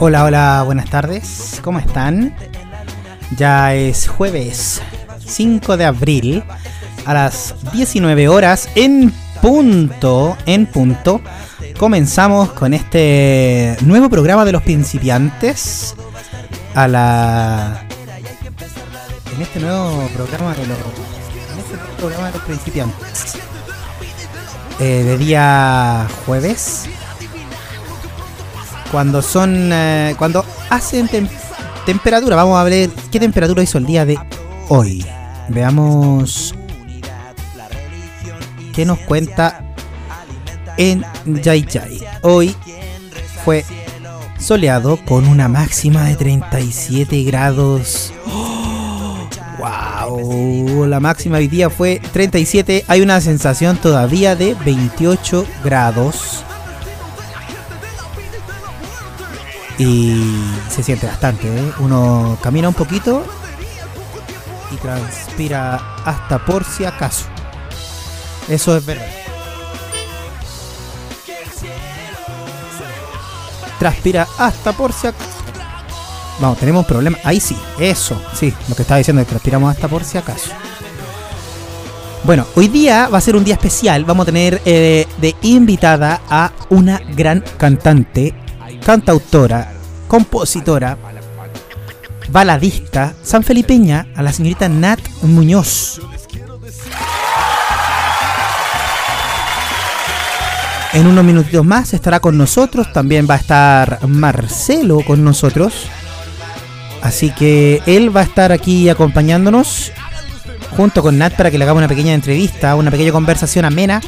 Hola, hola, buenas tardes. ¿Cómo están? Ya es jueves 5 de abril a las 19 horas en punto, en punto. Comenzamos con este nuevo programa de los principiantes a la en este nuevo programa de los este programa de los principiantes eh, de día jueves cuando son eh, cuando hacen tem- temperatura vamos a ver qué temperatura hizo el día de hoy veamos qué nos cuenta en Yay Yay hoy fue soleado con una máxima de 37 grados ¡Wow! La máxima hoy día fue 37. Hay una sensación todavía de 28 grados. Y se siente bastante, ¿eh? Uno camina un poquito y transpira hasta por si acaso. Eso es verdad. Transpira hasta por si acaso. Vamos, tenemos un problema. Ahí sí, eso, sí, lo que estaba diciendo es que transpiramos hasta por si acaso. Bueno, hoy día va a ser un día especial. Vamos a tener eh, de invitada a una gran cantante, cantautora, compositora, baladista, sanfelipeña, a la señorita Nat Muñoz. En unos minutitos más estará con nosotros. También va a estar Marcelo con nosotros. Así que él va a estar aquí acompañándonos junto con Nat para que le hagamos una pequeña entrevista, una pequeña conversación amena.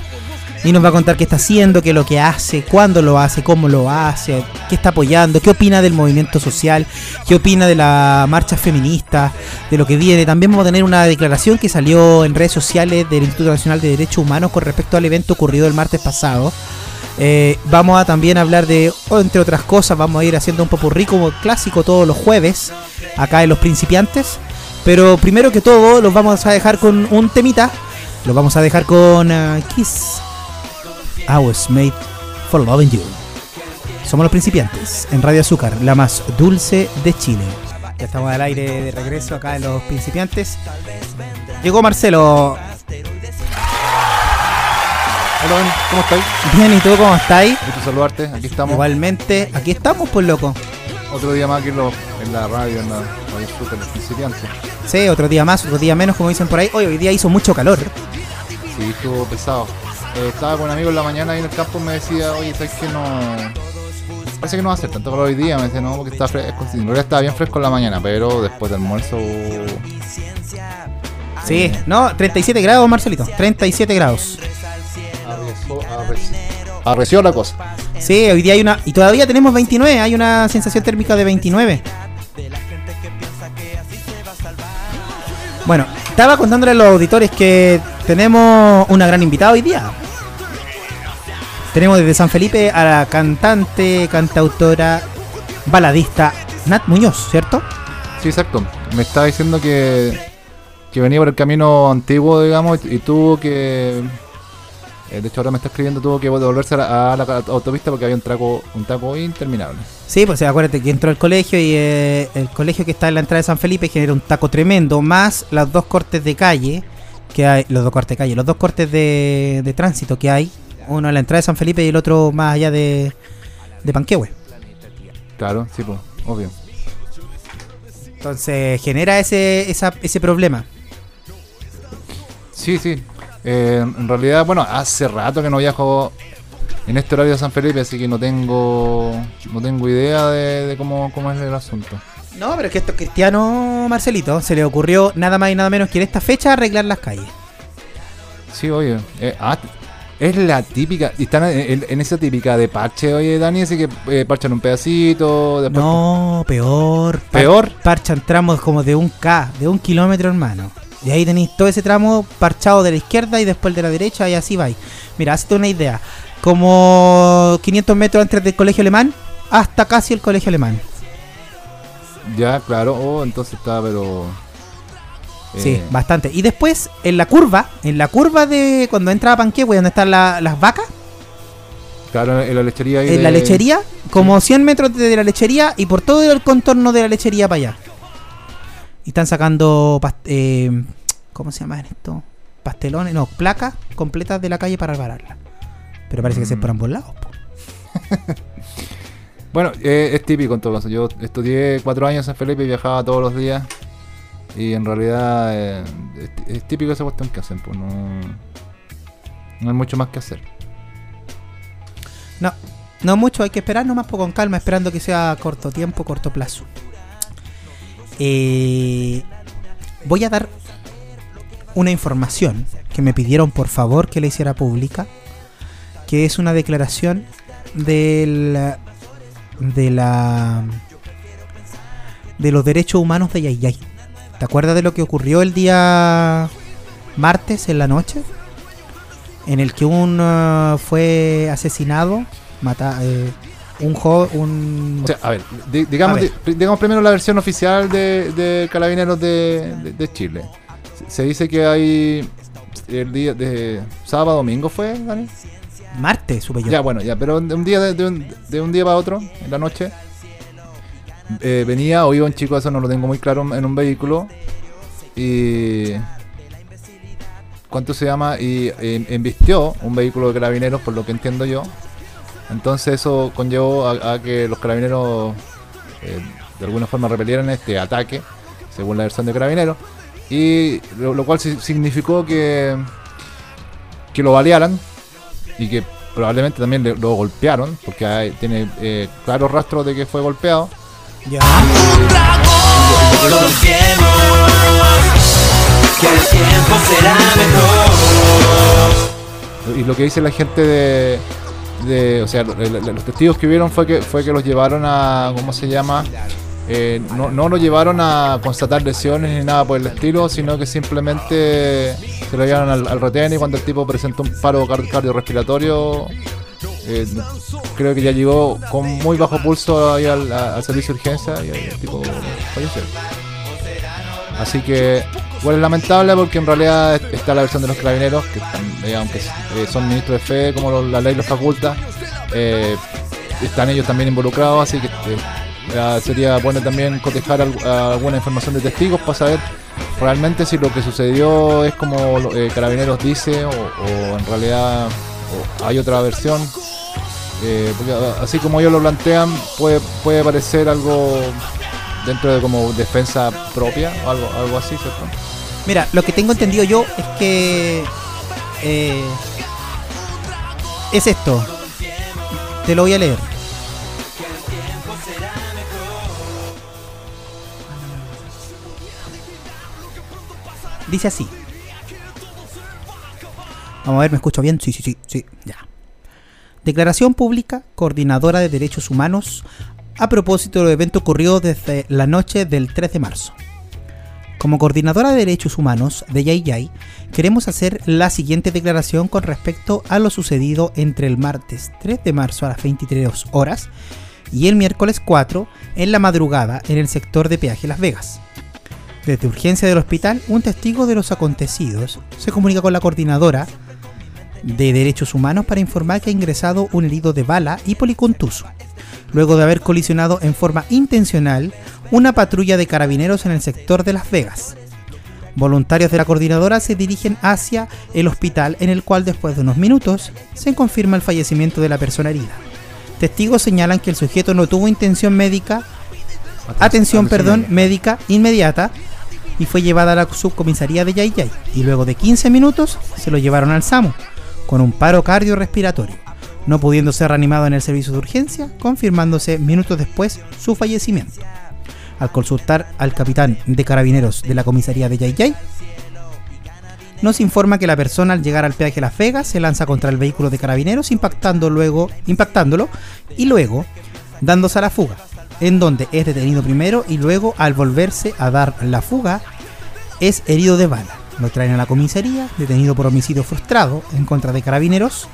Y nos va a contar qué está haciendo, qué es lo que hace, cuándo lo hace, cómo lo hace, qué está apoyando, qué opina del movimiento social, qué opina de la marcha feminista, de lo que viene. También vamos a tener una declaración que salió en redes sociales del Instituto Nacional de Derechos Humanos con respecto al evento ocurrido el martes pasado. Eh, vamos a también hablar de, entre otras cosas, vamos a ir haciendo un popurrí como clásico todos los jueves, acá en Los Principiantes. Pero primero que todo, los vamos a dejar con un temita. Los vamos a dejar con uh. I was made for loving you. Somos los principiantes en Radio Azúcar, la más dulce de Chile. Ya estamos al aire de regreso acá en Los Principiantes. Llegó Marcelo. Hola, ¿cómo estáis? Bien, ¿y tú cómo estáis? Gusto saludarte, aquí estamos. Igualmente, aquí estamos, pues loco. Otro día más aquí en, lo- en la radio, en la radio Super, los principiantes. Sí, otro día más, otro día menos, como dicen por ahí. Hoy, hoy día hizo mucho calor. Sí, estuvo pesado. Eh, estaba con un amigo en la mañana ahí en el campo me decía, oye, ¿sabes que no...? Parece que no va a hacer tanto calor hoy día. Me dice, no, porque está fresco. Realidad estaba bien fresco en la mañana, pero después del almuerzo... Sí, no, 37 grados, Marcelito. 37 grados. Arreció, arreció- arreció la cosa. Sí, hoy día hay una. Y todavía tenemos 29, hay una sensación térmica de 29. Bueno, estaba contándole a los auditores que tenemos una gran invitada hoy día. Tenemos desde San Felipe a la cantante, cantautora, baladista Nat Muñoz, ¿cierto? Sí, exacto. Me estaba diciendo que, que venía por el camino antiguo, digamos, y, y tuvo que... eh, de hecho, ahora me está escribiendo, tuvo que devolverse a la, a la autopista porque había un traco, un taco interminable. Sí, pues acuérdate que entró al colegio y eh, el colegio que está en la entrada de San Felipe genera un taco tremendo, más los dos cortes de calle que hay, los dos cortes de calle, los dos cortes de, de tránsito que hay, uno en la entrada de San Felipe y el otro más allá de, de Panquehue. Claro, sí, pues, obvio. Entonces genera ese, esa- ese problema. Sí, sí. Eh, en realidad, bueno, hace rato que no viajo en este horario de San Felipe, así que no tengo no tengo idea de, de cómo, cómo es el asunto. No, pero es que esto Cristiano Marcelito se le ocurrió nada más y nada menos que en esta fecha arreglar las calles. Sí, oye. eh, ah, es la típica. y Están en, esa típica de parche, oye, Dani, así que eh, parchan un pedacito. Después No, peor. ¿Peor? Parchan tramos como de un K, de un kilómetro, hermano. Y ahí tenéis todo ese tramo parchado de la izquierda y después de la derecha y así vais. Mira, hazte una idea. Como 500 metros antes del colegio alemán hasta casi el colegio alemán. Ya, claro. Oh, entonces está, pero. Sí, eh, bastante. Y después, en la curva, en la curva de cuando entra a Panquehue, donde están la- las vacas, Claro, en la lechería. ahí en de- la lechería, como 100 metros de la lechería y por todo el contorno de la lechería para allá. Y están sacando, eh, ¿cómo se llama esto? Pastelones, no, placas completas de la calle para repararla. Pero parece que se Mm. por ambos lados. Bueno, eh, es típico en todo caso. Yo estudié cuatro años en Felipe y viajaba todos los días. Y en realidad eh, es, es típico esa cuestión que hacen. Pues no, no hay mucho más que hacer. No, no mucho, hay que esperar nomás pues, con calma, esperando que sea corto tiempo, corto plazo. Eh, voy a dar una información que me pidieron por favor que la hiciera pública, que es una declaración del de la de los derechos humanos de Yayay. ¿Te acuerdas de lo que ocurrió el día martes en la noche? En el que un uh, fue asesinado, mata, eh, un joven, un O sea, a ver, di- digamos, A ver. di- digamos primero la versión oficial de, de Carabineros de, de- de Chile. Se, dice que hay el día de sábado, domingo fue, Dani? Martes, supe yo. Ya, bueno, ya, pero de un día de, un, de un día para otro, en la noche, eh, venía o iba un chico, eso no lo tengo muy claro, en un vehículo y... ¿Cuánto se llama? Y eh, embistió un vehículo de carabineros, por lo que entiendo yo. Entonces eso conllevó a, que los carabineros eh, de alguna forma repelieran este ataque, según la versión de carabineros. Y lo, cual si- significó que, que lo balearan y que probablemente también le- lo golpearon, porque hay- tiene eh, claros rastros de que fue golpeado. Ya. Y lo que dice la gente de, de- o sea, lo- lo- los testigos que vieron fue que fue que los llevaron a, ¿cómo se llama? Eh, no, no lo llevaron a constatar lesiones ni nada por el estilo, sino que simplemente se lo llevaron al, al retén y cuando el tipo presentó un paro car- cardiorrespiratorio, eh, creo que ya llegó con muy bajo pulso ahí al, al servicio de urgencia y el tipo falleció. Así que, bueno, es lamentable porque en realidad es- está la versión de los carabineros, que eh, aunque son ministros de fe, como la ley los faculta, están ellos también involucrados, así que sería bueno también cotejar al- alguna información de testigos para saber realmente si lo que sucedió es como eh, Carabineros dice o, en realidad hay otra versión. Eh, así como ellos lo plantean, puede, puede parecer algo dentro de como defensa propia o algo, algo así, ¿cierto? Mira, lo que tengo entendido yo es que eh, es esto. Te lo voy a leer. Dice así. Vamos a ver, ¿me escucho bien? Sí, sí, sí, sí, ya. Declaración pública, coordinadora de derechos humanos, a propósito del evento ocurrido desde la noche del 3 de marzo. Como coordinadora de derechos humanos de Yay Yay, queremos hacer la siguiente declaración con respecto a lo sucedido entre el martes 3 de marzo a las 23 horas y el miércoles 4 en la madrugada en el sector de peaje Las Vegas. Desde urgencia del hospital, un testigo de los acontecidos se comunica con la coordinadora de derechos humanos para informar que ha ingresado un herido de bala y policontuso, luego de haber colisionado en forma intencional una patrulla de carabineros en el sector de Las Vegas. Voluntarios de la coordinadora se dirigen hacia el hospital en el cual después de unos minutos se confirma el fallecimiento de la persona herida. Testigos señalan que el sujeto no tuvo intención médica, atención, perdón, médica inmediata y fue llevada a la subcomisaría de Yay Yay y luego de 15 minutos se lo llevaron al SAMU con un paro cardiorrespiratorio, no pudiendo ser reanimado en el servicio de urgencia, confirmándose minutos después su fallecimiento. Al consultar al capitán de carabineros de la comisaría de Yay Yay, nos informa que la persona al llegar al peaje Las Vegas se lanza contra el vehículo de carabineros impactando luego, impactándolo y luego dándose a la fuga, en donde es detenido primero y luego al volverse a dar la fuga es herido de bala. Lo traen a la comisaría, detenido por homicidio frustrado en contra de carabineros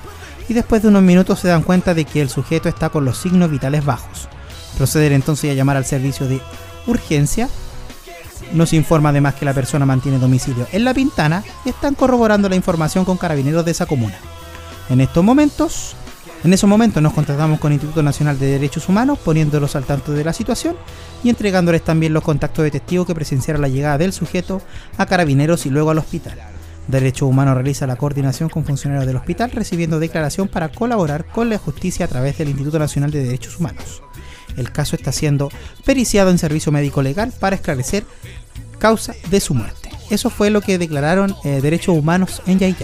y después de unos minutos se dan cuenta de que el sujeto está con los signos vitales bajos. Proceden entonces a llamar al servicio de urgencia. Nos informa además que la persona mantiene domicilio en La Pintana y están corroborando la información con carabineros de esa comuna. En estos momentos En esos momentos nos contactamos con el Instituto Nacional de Derechos Humanos, poniéndolos al tanto de la situación y entregándoles también los contactos de que presenciaron la llegada del sujeto a carabineros y luego al hospital. Derechos Humanos realiza la coordinación con funcionarios del hospital, recibiendo declaración para colaborar con la justicia a través del Instituto Nacional de Derechos Humanos. El caso está siendo periciado en servicio médico legal para esclarecer causa de su muerte. Eso fue lo que declararon eh, Derechos Humanos en Yay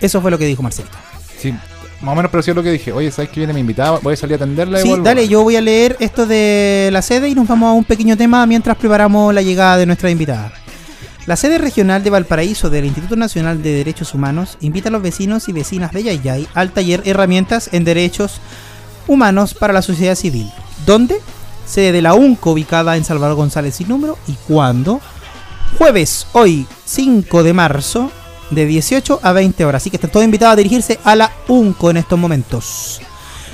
Eso fue lo que dijo Marcelito. Sí, más o menos pareció lo que dije. Oye, ¿sabes que viene mi invitada? Voy a salir a atenderla y Sí, vuelvo. dale, yo voy a leer esto de la sede y nos vamos a un pequeño tema mientras preparamos la llegada de nuestra invitada. La sede regional de Valparaíso del Instituto Nacional de Derechos Humanos invita a los vecinos y vecinas de Yayay al taller Herramientas en Derechos Humanos para la Sociedad Civil. ¿Dónde? Sede de la UNCO ubicada en Salvador González sin número. ¿Y cuándo? Jueves, hoy 5 de marzo, de 18 a 20 horas. Así que están todos invitados a dirigirse a la UNCO en estos momentos.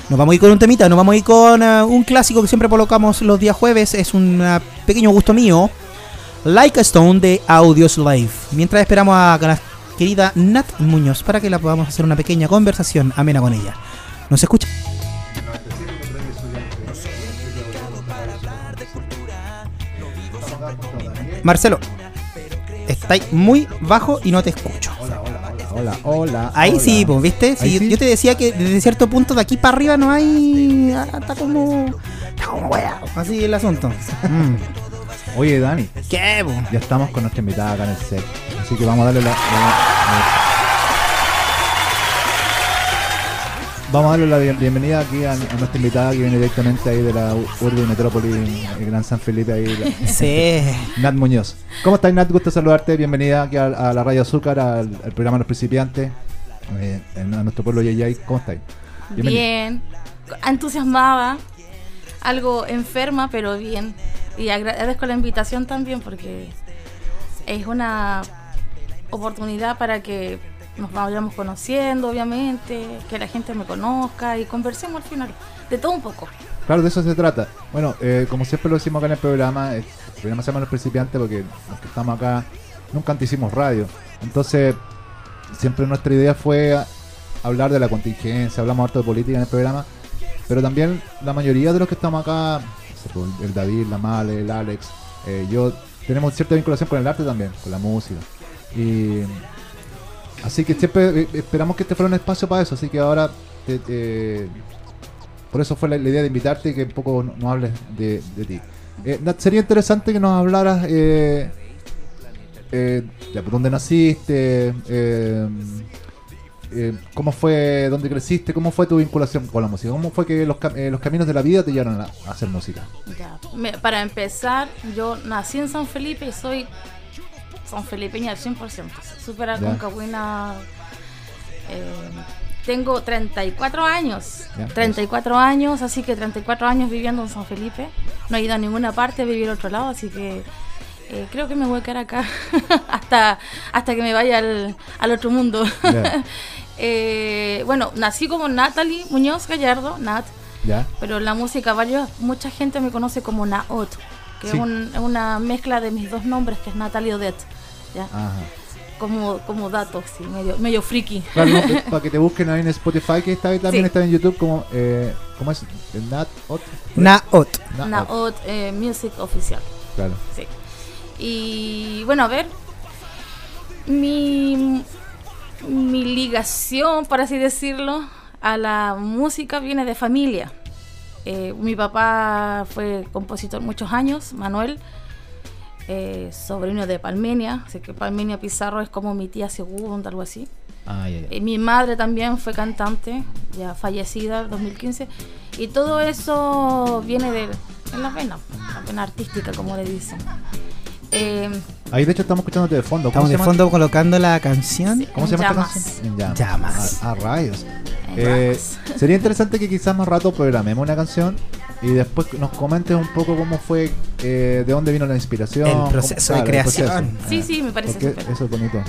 Nos vamos a ir con un temita, nos vamos a ir con eh, un clásico que siempre colocamos los días jueves. Es un eh, pequeño gusto mío. Like a Stone de Audios Live. Mientras esperamos a la querida Nat Muñoz para que la podamos hacer una pequeña conversación amena con ella. ¿Nos escucha? Marcelo, estáis muy bajo y no te escucho. Hola, hola. Ahí hola. sí, pues, ¿viste? Sí, Ahí yo- sí. Yo te decía que desde cierto punto de aquí para arriba no hay. ah, Está como. Está como weá. Así el asunto. Mm. Oye, Dani, ¿Qué, po? ya estamos con nuestra invitada acá en el set. Así que vamos a darle la. la- Vamos a darle la bien- bienvenida aquí a, a nuestra invitada que viene directamente ahí de la Urbe Metrópoli, el Gran San Felipe, ahí, la- Sí. Nat Muñoz. ¿Cómo estás, Nat? Gusto saludarte. Bienvenida aquí a, a la Radio Azúcar, al, al programa Los Principiantes, eh, en- a nuestro pueblo Yayay. ¿Cómo estáis? Bien, entusiasmada, algo enferma, pero bien. Y agradezco la invitación también porque es una oportunidad para que nos vayamos conociendo, obviamente, que la gente me conozca y conversemos al final, de todo un poco. Claro, de eso se trata. Bueno, eh, como siempre lo decimos acá en el programa, eh, el programa se llama Los Principiantes porque los que estamos acá nunca antes hicimos radio. Entonces, siempre nuestra idea fue hablar de la contingencia, hablamos harto de política en el programa, pero también la mayoría de los que estamos acá, el David, la Male, el Alex, eh, yo, tenemos cierta vinculación con el arte también, con la música. Y así que siempre eh, esperamos que este fuera un espacio para eso, así que ahora te- por eso fue la, idea de invitarte y que un poco no- nos hables de, ti. Eh, sería interesante que nos hablaras eh, eh, de por dónde naciste, eh, cómo fue, dónde creciste, cómo fue tu vinculación con la música, cómo fue que los, los caminos de la vida te llevaron a, hacer música. Para empezar, yo nací en San Felipe y soy sanfelipeña al 100%, súper aconcagüina. Eh, tengo 34 años, Ya, 34 años, así que 34 años viviendo en San Felipe. No he ido a ninguna parte, he vivido al otro lado, así que eh, creo que me voy a quedar acá hasta, hasta que me vaya al, al otro mundo. Eh, bueno, nací como Natalie Muñoz Gallardo, Nat, ¿Ya? pero la música varios, mucha gente me conoce como Naot, que Sí. es, un- una mezcla de mis dos nombres, que es Natalie Odette, ¿ya? Ajá. Como, como datos, sí, medio, medio friki. Claro, no, eh, para que te busquen ahí en Spotify, que está ahí también Sí. está en YouTube como, eh, ¿cómo es? Nat Ot. Naot. Nat Ot, Naot eh, Music Oficial, Claro. sí. Y bueno, a ver, mi, mi ligación, por así decirlo, a la música viene de familia. Eh, mi papá fue compositor muchos años, Manuel, eh, sobrino de Palmenia, así que Palmenia Pizarro es como mi tía segunda, algo así. Ah, ya. Eh, mi madre también fue cantante, ya fallecida en 2015, y todo eso viene de en la vena, la vena artística, como le dicen. Eh, Ahí de hecho estamos escuchándote de fondo. Estamos ¿Cómo se de fondo colocando la canción. Sí. ¿Cómo se llama Llamas. esta canción? En llamas. Llamas. A, a rayos. En Eh, sería interesante que quizás más rato programemos una canción y después nos comentes un poco cómo fue, eh, de dónde vino la inspiración. El cómo- proceso de creación. Sí, sí, me parece Porque súper. eso es bonito.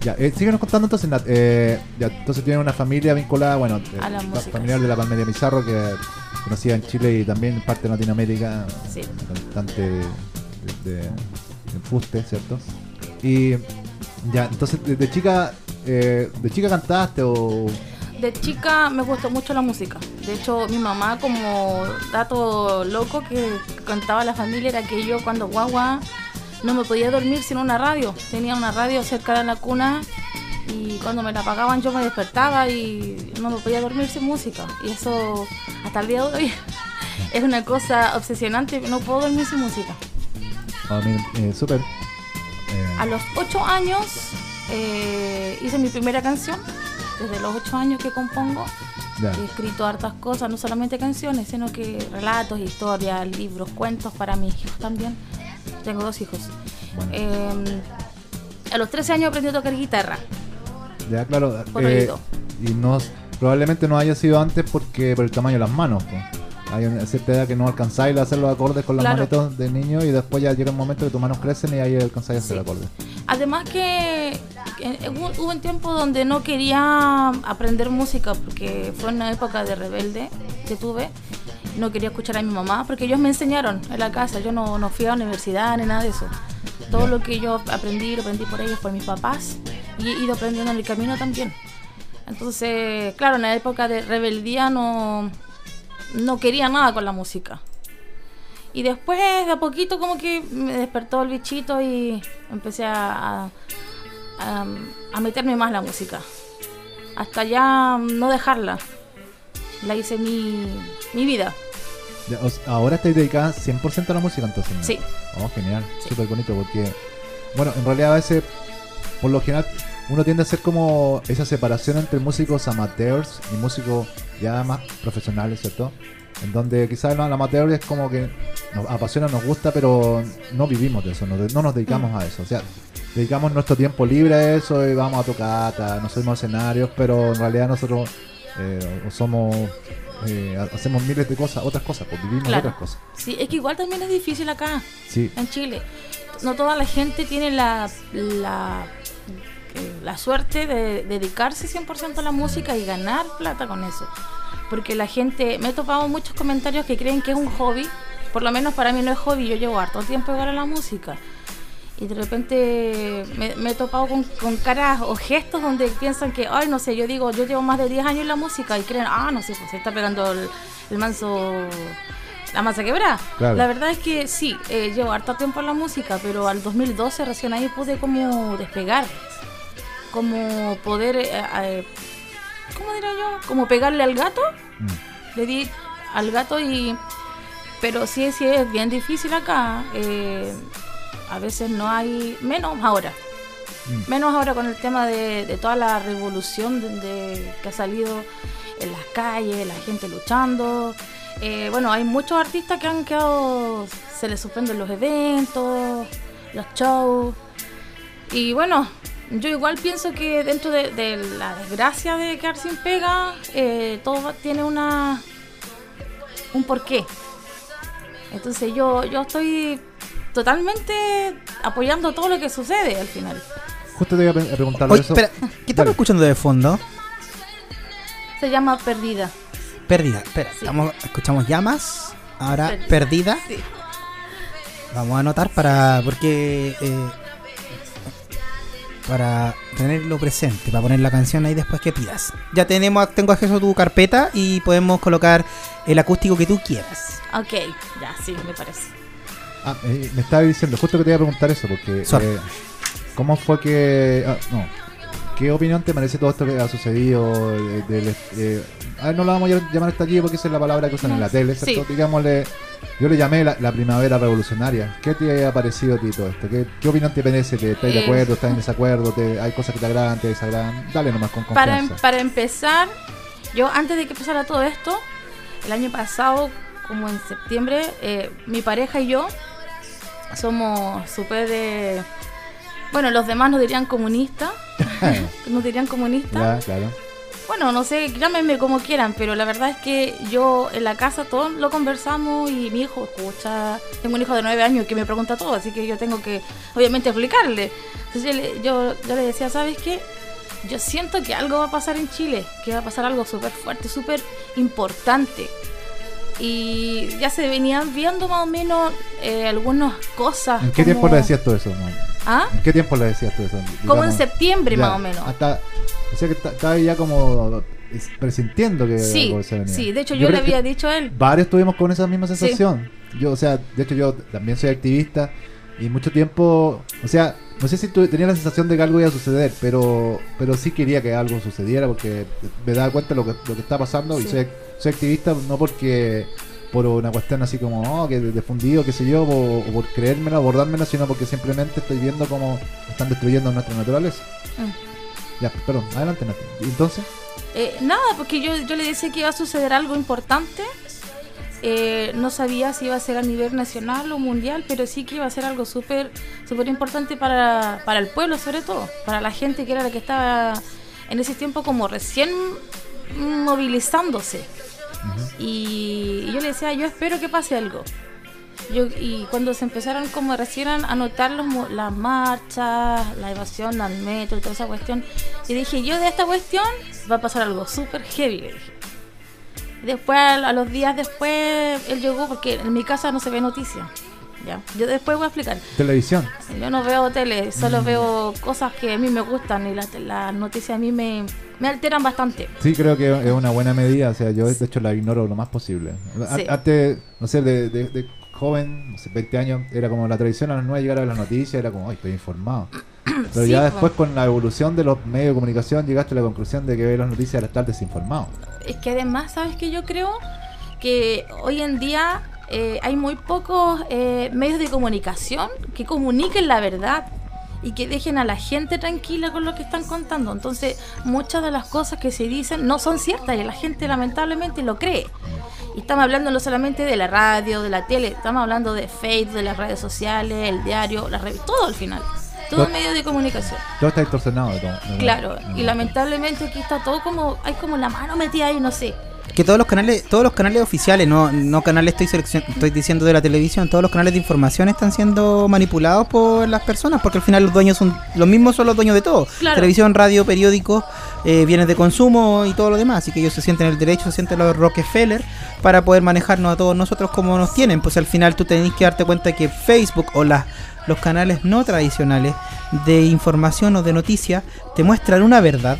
Ya, eh, síguenos contando entonces, Nat. Eh, ya, entonces tienen una familia vinculada, bueno, eh, A la música, familiar sí. de la Palmería Pizarro que conocida en Chile y también parte de Latinoamérica, Sí. cantante de, de, de fuste, ¿cierto? Y ya, entonces desde chica eh, ¿de chica cantaste o...? De chica me gustó mucho la música. De hecho, mi mamá, como dato loco que contaba la familia, era que yo cuando guagua no me podía dormir sin una radio. Tenía una radio cerca de la cuna y cuando me la apagaban yo me despertaba y no me podía dormir sin música. Y eso hasta el día de hoy es una cosa obsesionante. No puedo dormir sin música. Miren, eh. Eh, A los 8 años eh, hice mi primera canción. Desde los 8 años que compongo. ya. He escrito hartas cosas, no solamente canciones, sino que relatos, historias, libros, cuentos para mis hijos también. Tengo dos hijos. Bueno. Eh, a los 13 años aprendí a tocar guitarra. Ya, claro. Por y no, probablemente no haya sido antes porque por el tamaño de las manos. pues. Hay una cierta edad que no alcanzáis a hacer los acordes con las Claro. manitos de niño y después ya llega un momento que tus manos crecen y ahí alcanzáis a hacer Sí. acordes. Además que que hubo, hubo un tiempo donde no quería aprender música porque fue una época de rebelde que tuve. No quería escuchar a mi mamá porque ellos me enseñaron en la casa. Yo no, no fui a la universidad ni nada de eso. Todo lo que yo aprendí lo aprendí por ellos, por mis papás. Y he ido aprendiendo en el camino también. Entonces, claro, en la época de rebeldía no, no quería nada con la música. Y después, de a poquito, como que me despertó el bichito y empecé a, a, meterme más en la música. Hasta ya no dejarla. La hice mi, mi vida. Ahora estáis dedicada 100% a la música entonces. ¿no? Sí. Oh, genial. Sí. Súper bonito porque, bueno, en realidad a veces, por lo general, uno tiende a hacer como esa separación entre músicos amateurs y músicos ya más profesionales, ¿cierto? En donde quizás el amateur es como que nos apasiona, nos gusta, pero no vivimos de eso, no, no nos dedicamos Mm. a eso. O sea, dedicamos nuestro tiempo libre a eso y vamos a tocar, ta, nos subimos a escenarios, pero en realidad nosotros eh, somos, eh, ha- hacemos miles de cosas, otras cosas, pues vivimos de Claro. otras cosas. Sí, es que igual también es difícil acá, Sí, en Chile. No toda la gente tiene la, la, la suerte de dedicarse 100% a la música y ganar plata con eso. Porque la gente, me he topado muchos comentarios que creen que es un hobby. Por lo menos para mí no es hobby, yo llevo harto tiempo igual a la música. Y de repente me, me he topado con, con caras o gestos donde piensan que, ay, no sé, yo digo, yo llevo más de 10 años en la música y creen, ah, no sé, pues se está pegando el, el manso, la masa quebrada. Claro. La verdad es que sí, eh, llevo harto tiempo en la música, pero al 2012 recién ahí pude como despegar, como poder, eh, eh, ¿cómo diría yo? Como pegarle al gato, Mm. le di al gato y... Pero sí, sí es bien difícil acá. eh, a veces no hay... Menos ahora. Mm. Menos ahora con el tema de, de toda la revolución de, de- que ha salido en las calles, la gente luchando. Eh, bueno, hay muchos artistas que han quedado... Se les suspenden los eventos, los shows. Y bueno, yo igual pienso que dentro de, de la desgracia de quedar sin pega, eh, todo va- tiene una un porqué. Entonces yo, yo estoy totalmente apoyando todo lo que sucede al final. Justo te iba a pre- a preguntar Oye, eso. espera, ¿qué estamos Dale. escuchando de fondo? Se llama Perdida. Perdida. Espera, Sí. vamos- escuchamos llamas. Ahora, Perdida. perdida. Sí. Vamos a anotar para. Porque. eh, para tenerlo presente, para poner la canción ahí después que pidas. Ya tenemos, tengo acceso a tu carpeta y podemos colocar el acústico que tú quieras. Ok, ya, sí, me parece. Ah, eh, me estaba diciendo, justo que te iba a preguntar eso, porque. Eh, ¿Cómo fue que.? ah, no. ¿Qué opinión te merece todo esto que ha sucedido? del- eh, a ver, no la vamos a llamar estallido porque esa es la palabra que usan en la tele, ¿cierto? Sí. Digámosle. Yo le llamé la, la primavera revolucionaria. ¿Qué te ha parecido a ti todo esto? ¿Qué, qué opinión te merece? ¿Te, ¿Estás de acuerdo? ¿Estás en desacuerdo? ¿Te- ¿Hay cosas que te agradan? ¿Te desagradan? Dale nomás con Para, em- confianza. para empezar, yo antes de que empezara todo esto, el año pasado, como en septiembre, eh, mi pareja y yo somos súper de... Bueno, los demás nos dirían comunistas, nos dirían comunistas. ya, claro. Bueno, no sé, llámenme como quieran, pero la verdad es que yo en la casa todos lo conversamos y mi hijo escucha. Tengo un hijo de nueve años que me pregunta todo, así que yo tengo que, obviamente, explicarle. Entonces yo, yo le decía, ¿sabes qué? Yo siento que algo va a pasar en Chile, que va a pasar algo súper fuerte, súper importante. Y ya se venían viendo más o menos eh, algunas cosas. ¿En qué como- tiempo le decías todo eso? no? ¿Ah? ¿En qué tiempo le decías tú eso? Como en septiembre ya, más o menos. Hasta, o sea que estaba ya como es- presintiendo que Sí, algo se venía. sí, de hecho yo, le había dicho a él. Varios tuvimos con esa misma sensación. Yo, o sea, de hecho yo también soy activista y mucho tiempo, o sea, no sé si tú tenías la sensación de que algo iba a suceder, pero pero sí quería que algo sucediera porque me daba cuenta de lo que, lo que está pasando y Sí. soy, soy activista no porque por una cuestión así como oh, que de difundido, qué sé yo, o, o por creérmelo, abordármelo, sino porque simplemente estoy viendo cómo están destruyendo nuestra naturaleza. Mm. Ya, perdón, adelante, Nati. ¿Y entonces? Eh, nada, porque yo, yo le decía que iba a suceder algo importante. Eh, no sabía si iba a ser a nivel nacional o mundial, pero sí que iba a ser algo súper súper importante para, para el pueblo, sobre todo, para la gente que era la que estaba en ese tiempo como recién movilizándose. Y yo le decía, yo espero que pase algo. Yo, y cuando se empezaron como recién a notar los, las marchas, la evasión al metro y toda esa cuestión, y dije, yo de esta cuestión va a pasar algo súper heavy, le dije. Y después, a los días después, él llegó porque en mi casa no se ve noticias. Ya. Yo después voy a explicar. Televisión. Yo no veo tele, solo veo cosas que a mí me gustan y las, las noticias a mí me, me alteran bastante. Sí, creo que es una buena medida. O sea, yo de hecho la ignoro lo más posible. Sí. Antes, no sé, de, de- de joven, no sé, 20 años, era como la tradición a las 9 llegar a las noticias, era como, ay, estoy informado. Pero Sí, ya después con la evolución de los medios de comunicación llegaste a la conclusión de que ver las noticias era estar desinformado. Es que además, ¿sabes que Yo creo que hoy en día eh, hay muy pocos eh, medios de comunicación que comuniquen la verdad y que dejen a la gente tranquila con lo que están contando. Entonces, muchas de las cosas que se dicen no son ciertas y la gente lamentablemente lo cree. Y estamos hablando no solamente de la radio, de la tele, estamos hablando de Facebook, de las redes sociales, el diario, la rev- todo al final. Todo medio de comunicación. Todo está distorsionado. todo- Claro, y lamentablemente aquí está todo como, hay como la mano metida ahí, no sé. Que todos los canales, todos los canales oficiales, no, no canales estoy estoy diciendo de la televisión, todos los canales de información están siendo manipulados por las personas, porque al final los dueños son, los mismos son los dueños de todo. Claro. Televisión, radio, periódicos, eh, bienes de consumo y todo lo demás. Así que ellos se sienten el derecho, se sienten los Rockefeller para poder manejarnos a todos nosotros como nos tienen. Pues al final tú tenés que darte cuenta que Facebook o las los canales no tradicionales de información o de noticias te muestran una verdad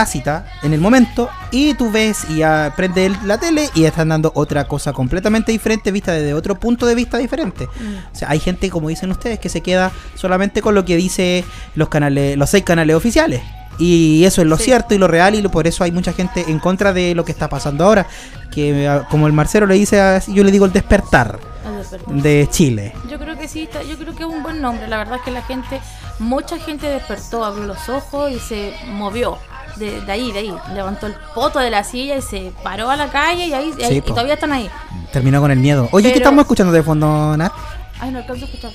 tácita en el momento y tú ves y ah, prende el- la tele y están dando otra cosa completamente diferente vista desde otro punto de vista diferente. O sea, hay gente, como dicen ustedes, que se queda solamente con lo que dice los canales, los seis canales oficiales. Y eso es lo Sí. cierto y lo real y lo- por eso hay mucha gente en contra de lo que está pasando ahora. Que ah, como el Marcelo le dice, así, yo le digo el despertar Al despertar. de Chile. Yo creo que sí, está- yo creo que es un buen nombre. La verdad es que la gente, mucha gente despertó, abrió los ojos y se movió. De, de ahí, de ahí. Levantó el poto de la silla y se paró a la calle y ahí y todavía están ahí. Terminó con el miedo. Oye, ¿qué Pero- estamos escuchando de fondo, Nat? Ay, no alcanzo a escuchar.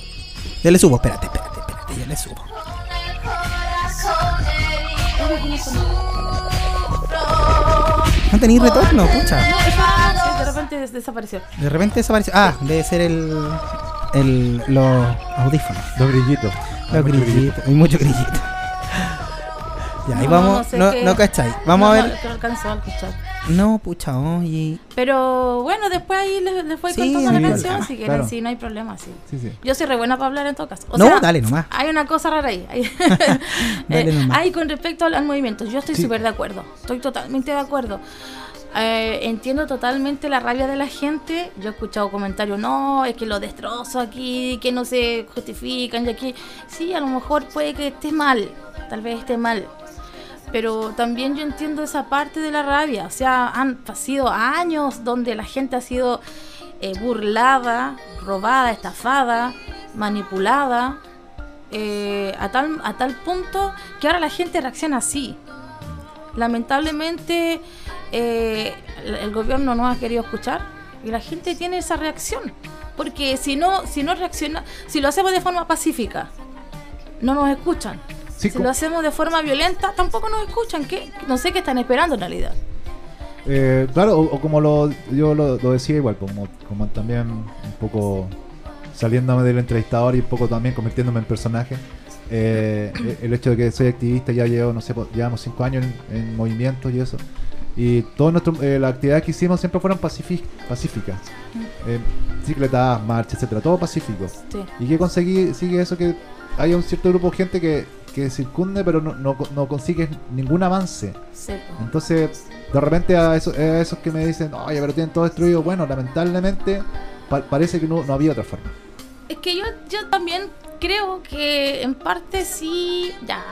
Ya le subo, espérate, espérate, espérate, ya le subo. No tenéis retorno, pucha. No, de repente des- desapareció. De repente desapareció. Ah, debe ser el. el los audífonos. Los grillitos. Los grillitos. Hay mucho grillito. Ya, ahí No, vamos. no sé No, qué- no cacháis. Vamos No, a ver. no alcanzó a escuchar. No, pucha, oye. Pero bueno, después ahí les, les voy Sí, contando la canción problema, si quieren. claro. Sí, no hay problema, sí. Sí, sí. Yo soy re buena para hablar en todo caso. O No, sea, dale nomás. Hay una cosa rara ahí. Dale Eh, nomás. hay con respecto al, al movimiento. Yo estoy Sí. súper de acuerdo. Estoy totalmente de acuerdo. Eh, entiendo totalmente la rabia de la gente. Yo he escuchado comentarios, no, es que lo destrozo aquí, que no se justifican y aquí. Sí, a lo mejor puede que esté mal, tal vez esté mal. Pero también yo entiendo esa parte de la rabia. O sea, han sido años donde la gente ha sido eh, burlada, robada, estafada, manipulada, eh, a, tal, a tal punto que ahora la gente reacciona así. Lamentablemente eh, el, gobierno no ha querido escuchar y la gente tiene esa reacción. Porque si no, si no reacciona, si lo hacemos de forma pacífica, no nos escuchan. Sí, si lo hacemos de forma violenta, tampoco nos escuchan. ¿Qué? No sé qué están esperando en realidad. Eh, claro, o, o como lo, yo lo, lo decía igual, como, como también un poco saliéndome del entrevistador y un poco también convirtiéndome en personaje. eh, el hecho de que soy activista, ya llevo, no sé, llevamos cinco años en, en movimientos y eso. Y todas eh, las actividades que hicimos siempre fueron pacíficas. Eh, bicicletadas, marchas, etcétera, todo pacífico. Sí. ¿Y qué conseguí? Sigue eso que haya un cierto grupo de gente que, que circunde, pero no, no, no consigue ningún avance. Sí. Entonces, de repente a esos, a esos que me dicen, oye, pero tienen todo destruido, bueno, lamentablemente pa- parece que no, no había otra forma. Es que yo, yo también creo que en parte sí, ya,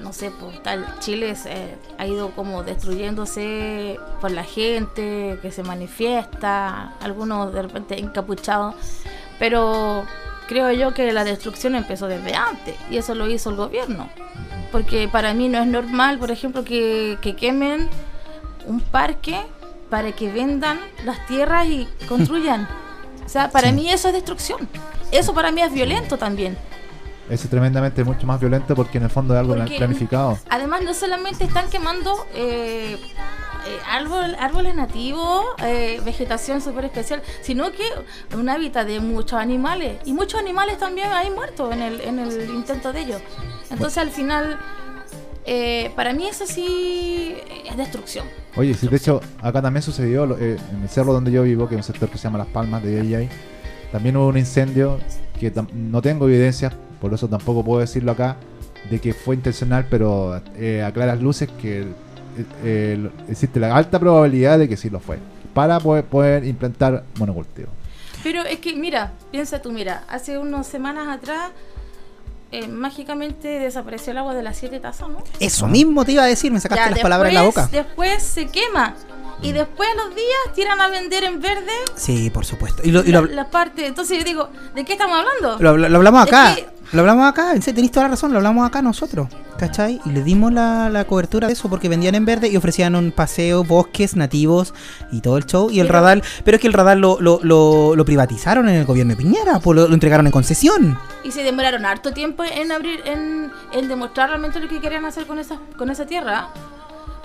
no sé, pues tal, Chile se ha ido como destruyéndose por la gente que se manifiesta, algunos de repente encapuchados, pero creo yo que la destrucción empezó desde antes y eso lo hizo el gobierno. Porque para mí no es normal, por ejemplo, que, que quemen un parque para que vendan las tierras y construyan. O sea, para Sí. mí eso es destrucción. Eso para mí es violento también. Es tremendamente mucho más violento porque en el fondo es algo Porque- planificado. Además, no solamente están quemando eh, eh, árbol- árboles nativos, eh, vegetación súper especial, sino que un hábitat de muchos animales. Y muchos animales también hay muertos en el, en el intento de ellos. Entonces, al final, eh, para mí eso sí es destrucción. Oye, sí, de hecho, acá también sucedió en el cerro donde yo vivo, que es un sector que se llama Las Palmas de AI. También hubo un incendio que no tengo evidencias, por eso tampoco puedo decirlo acá, de que fue intencional, pero a claras luces que eh, existe la alta probabilidad de que sí lo fue. Para poder, poder implantar monocultivo. Pero es que, mira, piensa tú, mira, hace unas semanas atrás eh, mágicamente desapareció el agua de las siete tazas, ¿no? Eso mismo te iba a decir, me sacaste Ya, las palabras de la boca. Después se quema. Mm. Y después a los días tiran a vender en verde Sí, por supuesto. Y lo, y la, lo- la parte. Entonces yo digo, ¿de qué estamos hablando? lo- lo- lo hablamos Es acá. que- Lo hablamos acá, en serio, tenéis toda la razón, lo hablamos acá nosotros. ¿Cachai? Y le dimos la, la cobertura de eso porque vendían en verde y ofrecían un paseo, bosques nativos y todo el show. Y el radar, pero es que el radar lo, lo, lo, lo privatizaron en el gobierno de Piñera, pues lo, lo entregaron en concesión. Y se demoraron harto tiempo en abrir, en, en demostrar realmente lo que querían hacer con esa, con esa tierra.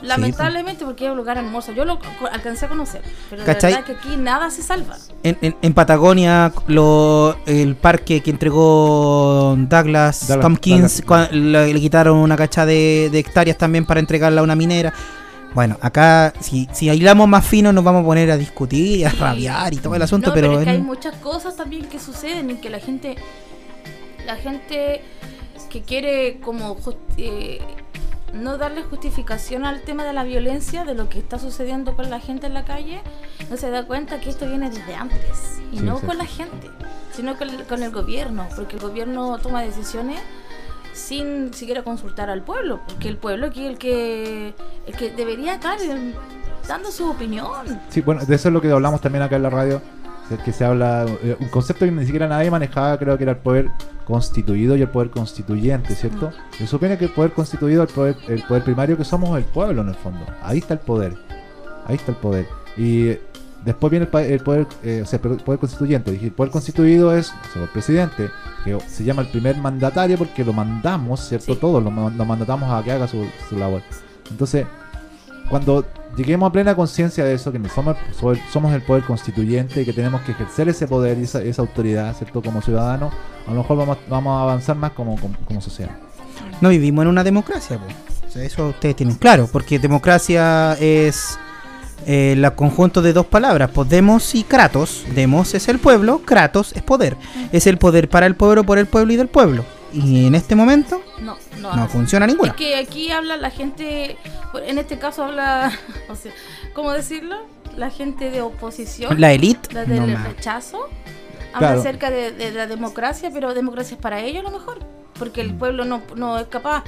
Lamentablemente porque es un lugar hermoso. Yo lo alcancé a conocer. Pero ¿Cachai? la verdad que aquí nada se salva. En, en, en Patagonia, lo, el parque que entregó Douglas, Douglas- Tompkins, Douglas. le, le quitaron una cacha de, de hectáreas también para entregarla a una minera. Bueno, acá, si, si aislamos más fino, nos vamos a poner a discutir a Sí. rabiar y todo el asunto, No, pero, es que hay muchas cosas también que suceden y que la gente, la gente que quiere como eh, no darle justificación al tema de la violencia, de lo que está sucediendo con la gente en la calle, no se da cuenta que esto viene desde antes y Sí, no sí. con la gente, sino con el, con el gobierno, porque el gobierno toma decisiones sin siquiera consultar al pueblo, porque el pueblo aquí es el que el que debería estar eh, dando su opinión. Sí, bueno, de eso es lo que hablamos también acá en la radio. Que se habla, eh, un concepto que ni siquiera nadie manejaba, creo que era el poder constituido y el poder constituyente, ¿cierto? Se supone que el poder constituido, el poder, el poder primario que somos el pueblo en el fondo. Ahí está el poder. Ahí está el poder. Y después viene el, el poder, eh, o sea, el poder constituyente. Dije, el poder constituido es o sea, el presidente, que se llama el primer mandatario porque lo mandamos, ¿cierto? Sí. Todos lo, lo mandatamos a que haga su, su labor. Entonces, cuando lleguemos a plena conciencia de eso, que somos, so- somos el poder constituyente y que tenemos que ejercer ese poder y esa, esa autoridad, ¿cierto? Como ciudadanos, a lo mejor vamos, vamos a avanzar más como, sociedad. No vivimos en una democracia. O sea, eso ustedes tienen claro, porque democracia es eh, conjunto de dos palabras, pues demos y kratos. Demos es el pueblo, kratos es poder. Es el poder para el pueblo, por el pueblo y del pueblo. Y en este momento No, no. funciona ninguna. Es que aquí habla la gente, en este caso habla, o sea, ¿cómo decirlo? La gente de oposición, La élite, la del rechazo, habla Claro. acerca de, de la democracia, pero democracia es para ellos a lo mejor, porque el pueblo no, no es capaz,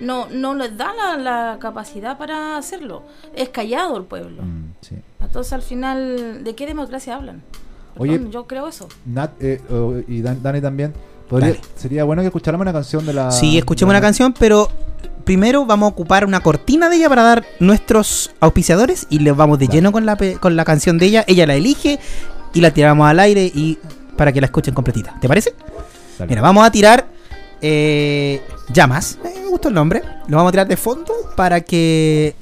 no, no les da la, la capacidad para hacerlo, es callado el pueblo. Mm, sí. Entonces al final, ¿de qué democracia hablan? Oye, yo creo eso. Nat eh, oh, y Dan- Dani también. Podría- sería bueno que escucháramos una canción de la. Sí, escuchemos la- una canción, pero primero vamos a ocupar una cortina de ella para dar nuestros auspiciadores y les vamos de lleno con la, con la canción de ella. Ella la elige y la tiramos al aire y para que la escuchen completita. ¿Te parece? Dale. Mira, vamos a tirar eh, llamas. Eh, me gustó el nombre. Lo vamos a tirar de fondo para que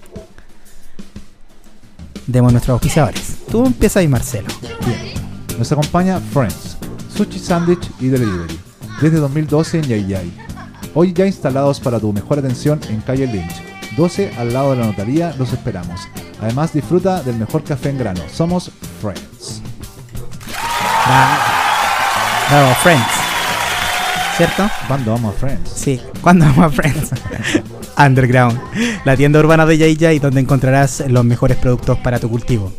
demos nuestros auspiciadores. Tú empiezas ahí, Marcelo. Bien. Nos acompaña Friends, Sushi Sandwich y Delivery, desde 2012 en Yay Yay. Hoy ya instalados para tu mejor atención en calle Lynch, 12 al lado de la notaría, los esperamos. Además, disfruta del mejor café en grano. Somos Friends. Bravo. Friends. ¿Cierto? ¿Cuándo vamos a Friends? Sí, ¿cuándo vamos a Friends? Underground, la tienda urbana de Yay donde encontrarás los mejores productos para tu cultivo.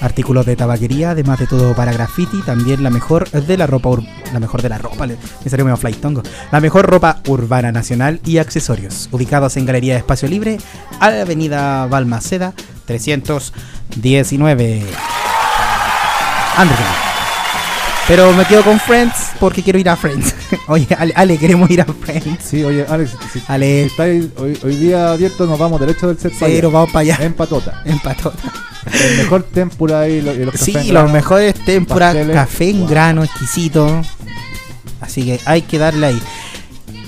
Artículos de tabaquería, además de todo para graffiti, también la mejor de la ropa, la mejor de la ropa, me salió medio flightongo. La mejor ropa urbana nacional y accesorios, ubicados en Galería de Espacio Libre, Avenida Balmaceda 319. Underground. Pero me quedo con Friends porque quiero ir a Friends. Oye, Ale, Ale, queremos ir a Friends. Sí, oye, Alex, si, si Ale, estáis hoy, hoy día abierto, nos vamos derecho del set allá. vamos para allá. En patota. En patota. El mejor tempura y, lo- y los Sí, cafés en los grano. mejores tempura, pasteles. café en Wow. grano, exquisito. Así que hay que darle ahí.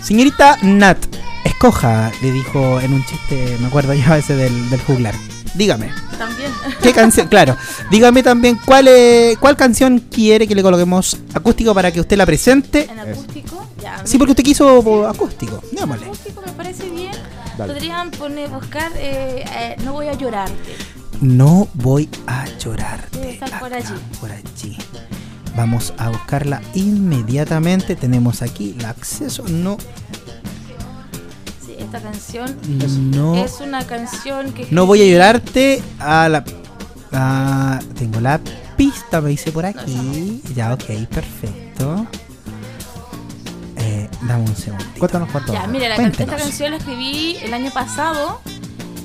Señorita Nat, escoja, le dijo en un chiste, me acuerdo yo ese del, del juglar. Dígame, También. ¿qué canción? claro, dígame también cuál, eh, cuál canción quiere que le coloquemos acústico para que usted la presente. En acústico, ya. Sí, porque usted quiso po, acústico. Démosle. acústico me parece bien. Dale. Podrían poner, buscar eh, eh, No voy a llorarte. No voy a llorarte. Debe estar por allí. por allí. Vamos a buscarla inmediatamente. Tenemos aquí el acceso. No, Sí, esta canción no, es una canción que. no voy a llorarte a la. a- tengo la pista, me dice por aquí. Ya, ok, perfecto. Eh, dame un segundo. Cuéntanos cuánto. Ya, mira, la can- esta canción la escribí el año pasado.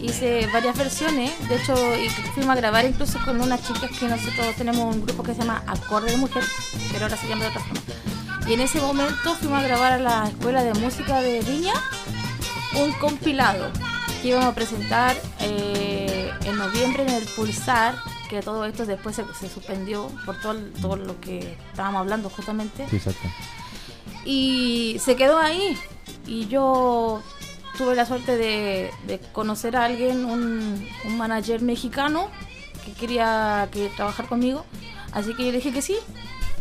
Hice varias versiones. De hecho, y fuimos a grabar incluso con unas chicas que nosotros tenemos un grupo que se llama Acorde de Mujer, pero ahora se llama de otra forma. Y en ese momento fuimos a grabar a la Escuela de Música de Viña un compilado que íbamos a presentar eh, en noviembre en el Pulsar, que todo esto después se, se suspendió por todo, todo lo que estábamos hablando justamente Sí, exacto. y se quedó ahí. Y yo tuve la suerte de, de conocer a alguien, un, un manager mexicano que quería que trabajar conmigo. Así que yo le dije que sí,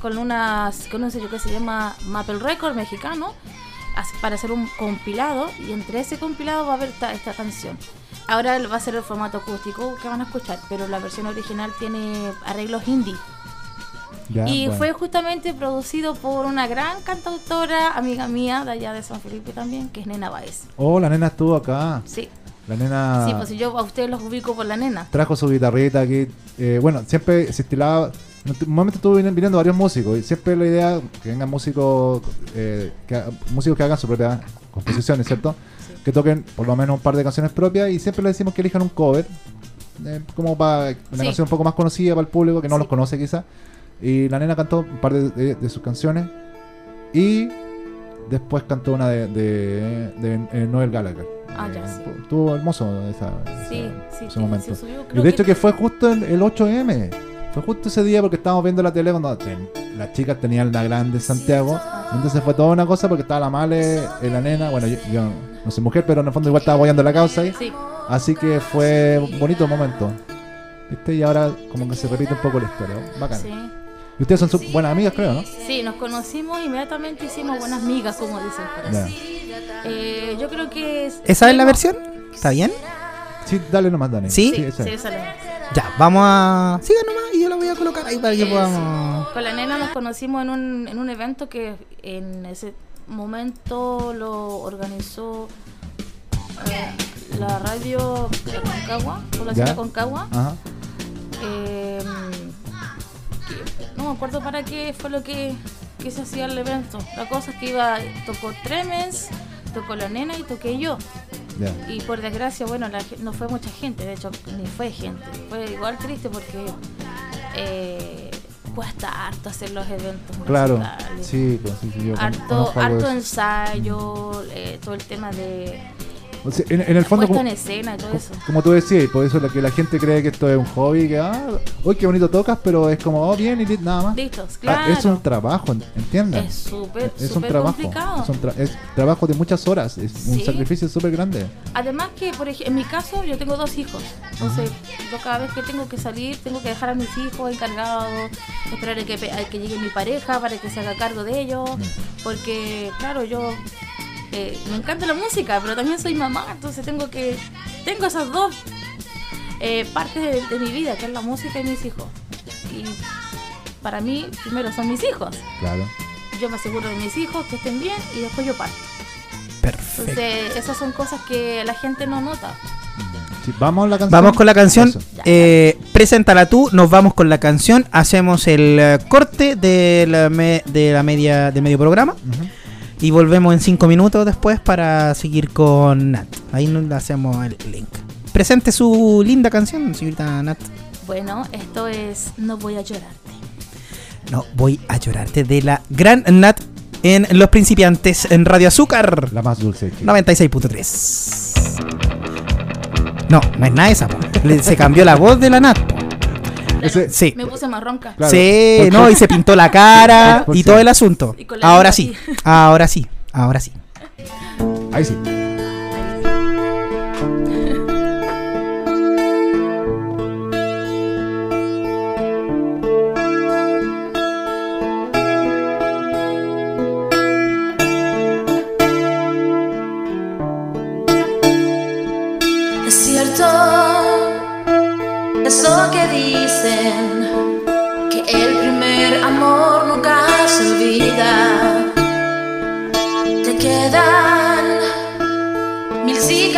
con, unas, con un sello que se llama Maple Record mexicano, para hacer un compilado. Y entre ese compilado va a haber esta, esta canción. Ahora va a ser el formato acústico que van a escuchar, pero la versión original tiene arreglos indie. Ya, Y bueno. fue justamente producido por una gran cantautora, amiga mía, de allá de San Felipe también, que es Nena Baez. Oh, la nena estuvo acá. Sí, La nena sí, pues yo a ustedes los ubico por la nena. trajo su guitarrita aquí. Eh, bueno, siempre se estilaba. En un momento estuvo viniendo, varios músicos y siempre la idea que vengan músicos eh, que, músicos que hagan su propia composiciones, ¿cierto? Que toquen por lo menos un par de canciones propias y siempre le decimos que elijan un cover, eh, como para una Sí. canción un poco más conocida para el público que no Sí. los conoce quizá. Y la nena cantó un par de, de- de sus canciones y después cantó una de, de, de, Noel Gallagher. Ah, ya, sí. Estuvo hermoso esa, Sí, esa- sí, ese sí, momento. se subió, Y de hecho que fue justo el, el 8M. Fue justo ese día porque estábamos viendo la tele cuando ten- las chicas tenían la grande Santiago. Entonces fue toda una cosa porque estaba la Male, la nena. Bueno, yo, yo no soy mujer, pero en el fondo igual estaba apoyando la causa ahí. Sí, Así que fue un bonito momento. ¿Viste? Y ahora como que se repite un poco la historia. Bacán. Y ustedes son sus buenas amigas, creo, ¿no? Sí, nos conocimos inmediatamente hicimos buenas migas, como dicen por Ya. ahí. Eh, yo creo que es... ¿Esa es la versión? ¿Está bien? Sí, dale nomás, Dani. ¿Sí? Sí, esa sí, es. esa es Ya, vamos a. Siga nomás y yo la voy a colocar ahí para que Eh, podamos. Con la nena nos conocimos en un, en un evento que en ese momento lo organizó eh, la radio Concagua, población Concagua. Ajá. Eh, no me acuerdo para qué fue lo que, que se hacía el evento. La cosa es que iba, tocó Tremens, tocó la nena y toqué yo. Y por desgracia, bueno, la no fue mucha gente, de hecho, ni fue gente. Fue igual triste porque eh, cuesta harto hacer los eventos. Claro. Sí, pues sí, sí, yo Harto, harto ensayo, eh, todo el tema de O sea, en, en el fondo, como, en escena y todo eso. como tú decías, y por eso lo que la gente cree que esto es un hobby, que, ah, uy, qué bonito tocas, pero es como, oh, bien, y nada más. Listos, Ah, claro. es un trabajo, ¿entiendes? Es súper, Es un súper trabajo. complicado. Es un tra- es trabajo de muchas horas, es un Sí. sacrificio súper grande. Además que, por ejemplo, en mi caso, yo tengo dos hijos. Entonces, yo cada vez que tengo que salir, tengo que dejar a mis hijos encargados, esperar a que, a que llegue mi pareja para que se haga cargo de ellos. Porque, claro, yo eh, me encanta la música, pero también soy mamá, entonces tengo que... Tengo esas dos eh, parte de, de mi vida, que es la música y mis hijos. Y para mí, primero son mis hijos. Claro. Yo me aseguro de mis hijos que estén bien y después yo parto. Perfecto. Entonces, esas son cosas que la gente no nota. Sí, vamos a la canción. Vamos con la canción. Eh, preséntala tú, nos vamos con la canción, hacemos el eh, corte de la, me- de la media de medio programa Ujú. Y volvemos en cinco minutos después para seguir con Nat. Ahí nos hacemos el link. Presente su linda canción, señorita Nat. Bueno, esto es No voy a llorarte. No, voy a llorarte de la gran Nat en Los Principiantes en Radio Azúcar La más dulce de Chile. 96.3. No, no es nada esa, po. Se cambió la voz de la Nat. po. Ese- Sí. Me puse más ronca. Claro, sí, no, y se pintó la cara y todo el asunto. Ahora sí, ahora sí, ahora sí. Ahí sí.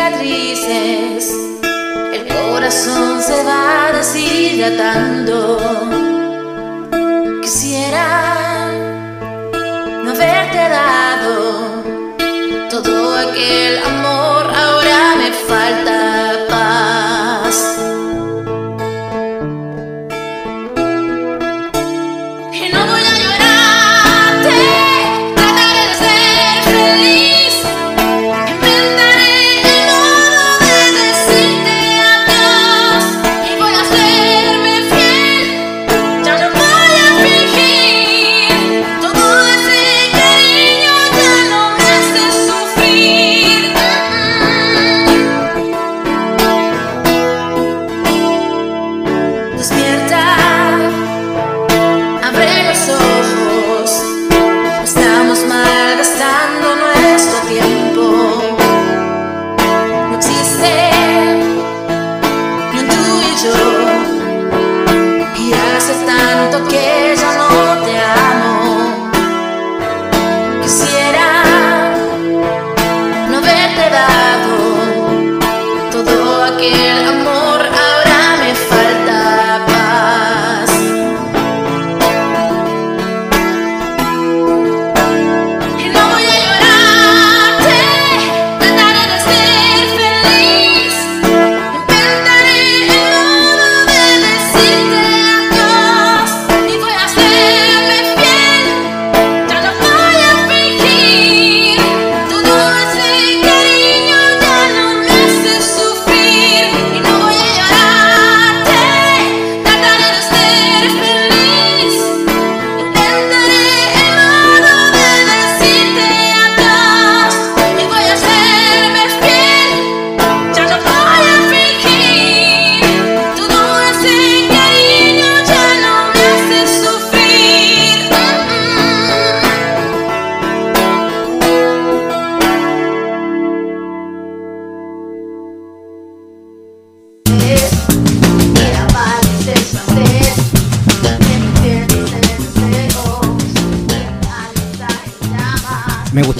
Cicatrices, el corazón se va deshidratando. Quisiera no haberte dado todo aquel amor ahora me falta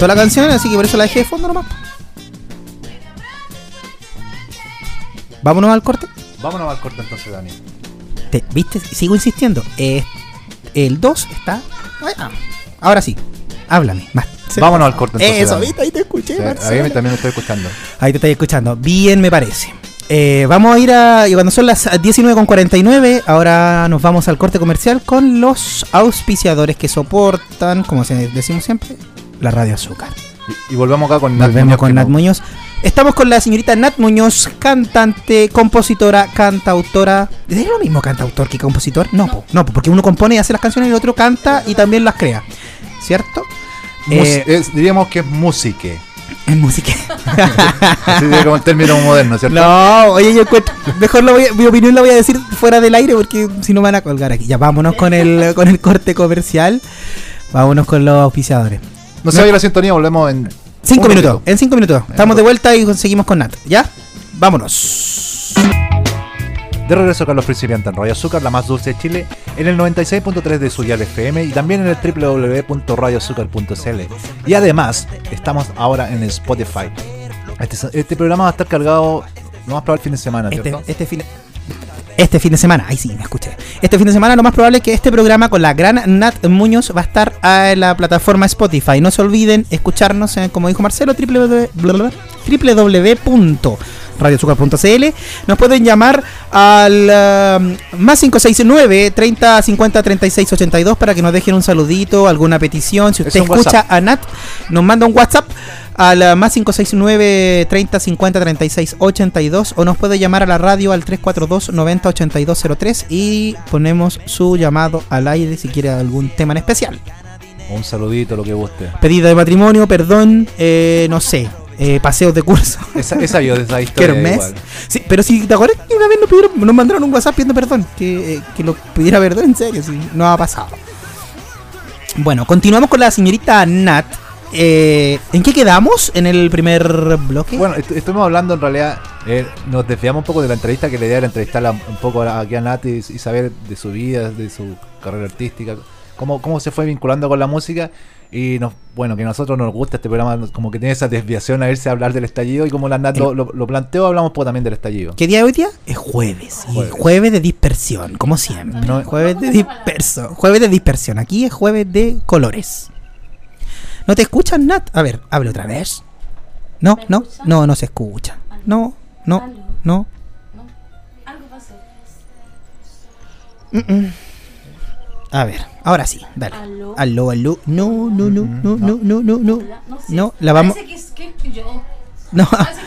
gustó la canción, así que por eso la dejé de fondo nomás. Vámonos al corte. Vámonos al corte entonces, Dani. Te- ¿Viste? Sigo insistiendo. Eh, el 2 está. Ah, Ahora sí. Háblame. Más. Vámonos al corte entonces. Eso, Dani. ¿viste? Ahí te escuché, Sí, a Marcelo. mí también me estoy escuchando. Ahí te estoy escuchando. Bien, me parece. Eh, vamos a ir a. y Cuando son las 19.49, ahora nos vamos al corte comercial con los auspiciadores que soportan, como decimos siempre, la radio azúcar. Y, y volvemos acá con Nat Volvemos Muñoz, con Nat Muñoz. Estamos con la señorita Nat Muñoz, cantante, compositora, cantautora. ¿Es lo mismo cantautor que compositor? No, po, no, po, porque uno compone y hace las canciones y el otro canta y también las crea. ¿Cierto? Mus- Eh, es- diríamos que es musique. en música. Así como el término moderno, ¿cierto? No, oye, yo encuentro. Mejor lo voy a- mi opinión la voy a decir fuera del aire porque si no me van a colgar aquí. Ya vámonos con el, con el corte comercial. Vámonos con los auspiciadores. No se vaya la sintonía, volvemos en. Cinco minutos, en cinco minutos. Estamos de vuelta y seguimos con Nat. ¿Ya? Vámonos. De regreso Carlos Principiante en Radio Azúcar, la más dulce de Chile, en el 96.3 de su dial FM y también en el www.radioazúcar.cl. Y además, estamos ahora en Spotify. Este, este programa va a estar cargado, no más probable el fin de semana, Este, ¿cierto? este fin este fin de semana, ahí sí, me escuché. Este fin de semana lo más probable es que este programa con la gran Nat Muñoz va a estar en la plataforma Spotify. No se olviden escucharnos, en, como dijo Marcelo, www www.radioazúcar.cl. Nos pueden llamar al ah, más 569 30 50 36 82 para que nos dejen un saludito, alguna petición. Si usted escucha WhatsApp. a Nat, nos manda un WhatsApp al ah, más 569 30 50 36 82 o nos puede llamar a la radio al 342 90 82 03 y ponemos su llamado al aire si quiere algún tema en especial. Un saludito, lo que guste. Pedida de matrimonio, perdón, eh, no sé, eh, paseos de curso. Esa, esa yo de esa historia Kermés. igual. Sí, pero si te acuerdas que una vez nos, pidieron, nos mandaron un WhatsApp pidiendo perdón, que, eh, que lo pidiera perdón en serio, sí, no ha pasado. Bueno, continuamos con la señorita Nat. Eh, ¿En qué quedamos en el primer bloque? Bueno, est- estuvimos hablando en realidad, eh, nos desviamos un poco de la entrevista, que la idea era entrevistarla un poco a- aquí a Nati y, y saber de su vida, de su carrera artística, cómo, cómo se fue vinculando con la música. Y nos, bueno, que a nosotros nos gusta este programa, como que tiene esa desviación a irse a hablar del estallido. Y como la Nat lo, lo- lo planteó, hablamos poco también del estallido. ¿Qué día es hoy día? Es jueves. Y Jueves. jueves de dispersión, como siempre. No- jueves de disperso. Jueves de dispersión. Aquí es jueves de colores. ¿No te escuchan, Nat? A ver, hable otra vez. No, ¿Me no, no, no se escucha. No, no, no. Algo pasó. Mm, mm. A ver, ahora sí, dale. ¿Aló? Aló, aló. No, no, no, no, no, no, no, no. No sé. No, la vamos. Parece que es que yo. No, Parece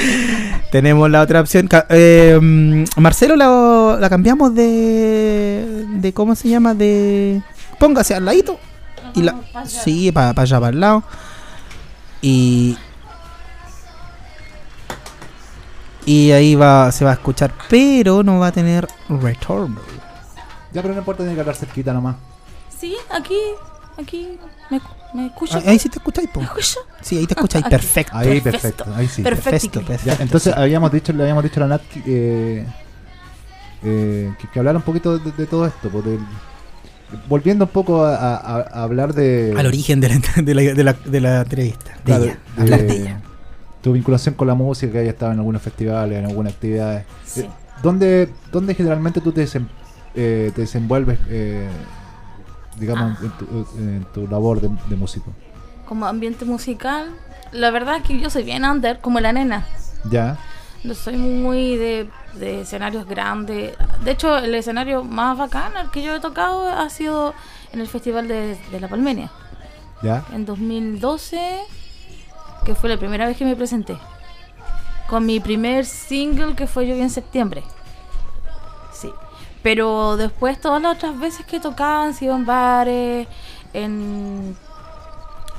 tenemos la otra opción. Eh, mm, Marcelo la, la cambiamos de. de ¿Cómo se llama? De. Póngase al ladito. Y la, pa' sí, para allá, para el lado. Y. Y ahí va, se va a escuchar, pero no va a tener retorno. Ya, pero no importa, tiene que hablar cerquita nomás. Sí, aquí, aquí. ¿Me, me escucha? Ah, Ahí sí te escucháis, po. ¿Me escucha? Sí, ahí te escucháis, Aquí. perfecto. Ahí, Perfecto. perfecto. Ahí sí. Perfecto. Perfecto, Ya, entonces habíamos dicho, le habíamos dicho a la Nat que, eh, eh, que, que hablara un poquito de, de todo esto. pues, del- volviendo un poco a, a- a- a hablar de, al origen de la, de la, de la, de la entrevista. De claro, ella, de- hablar de ella. Tu vinculación con la música, que haya estado en algunos festivales, en algunas actividades. Sí. Eh, ¿Dónde, dónde generalmente tú te, desem- eh, te desenvuelves, eh, digamos, en, tu, en tu labor de, de músico? Como ambiente musical, la verdad es que yo soy bien under, como la nena. ¿Ya? No soy muy de, de escenarios grandes. De hecho, el escenario más bacán al que yo he tocado ha sido en el Festival de, de La Palmenia. ¿Ya? En 2012, que fue la primera vez que me presenté. Con mi primer single que fue Yo en septiembre. Sí. Pero después todas las otras veces que tocaba han sido en bares, en...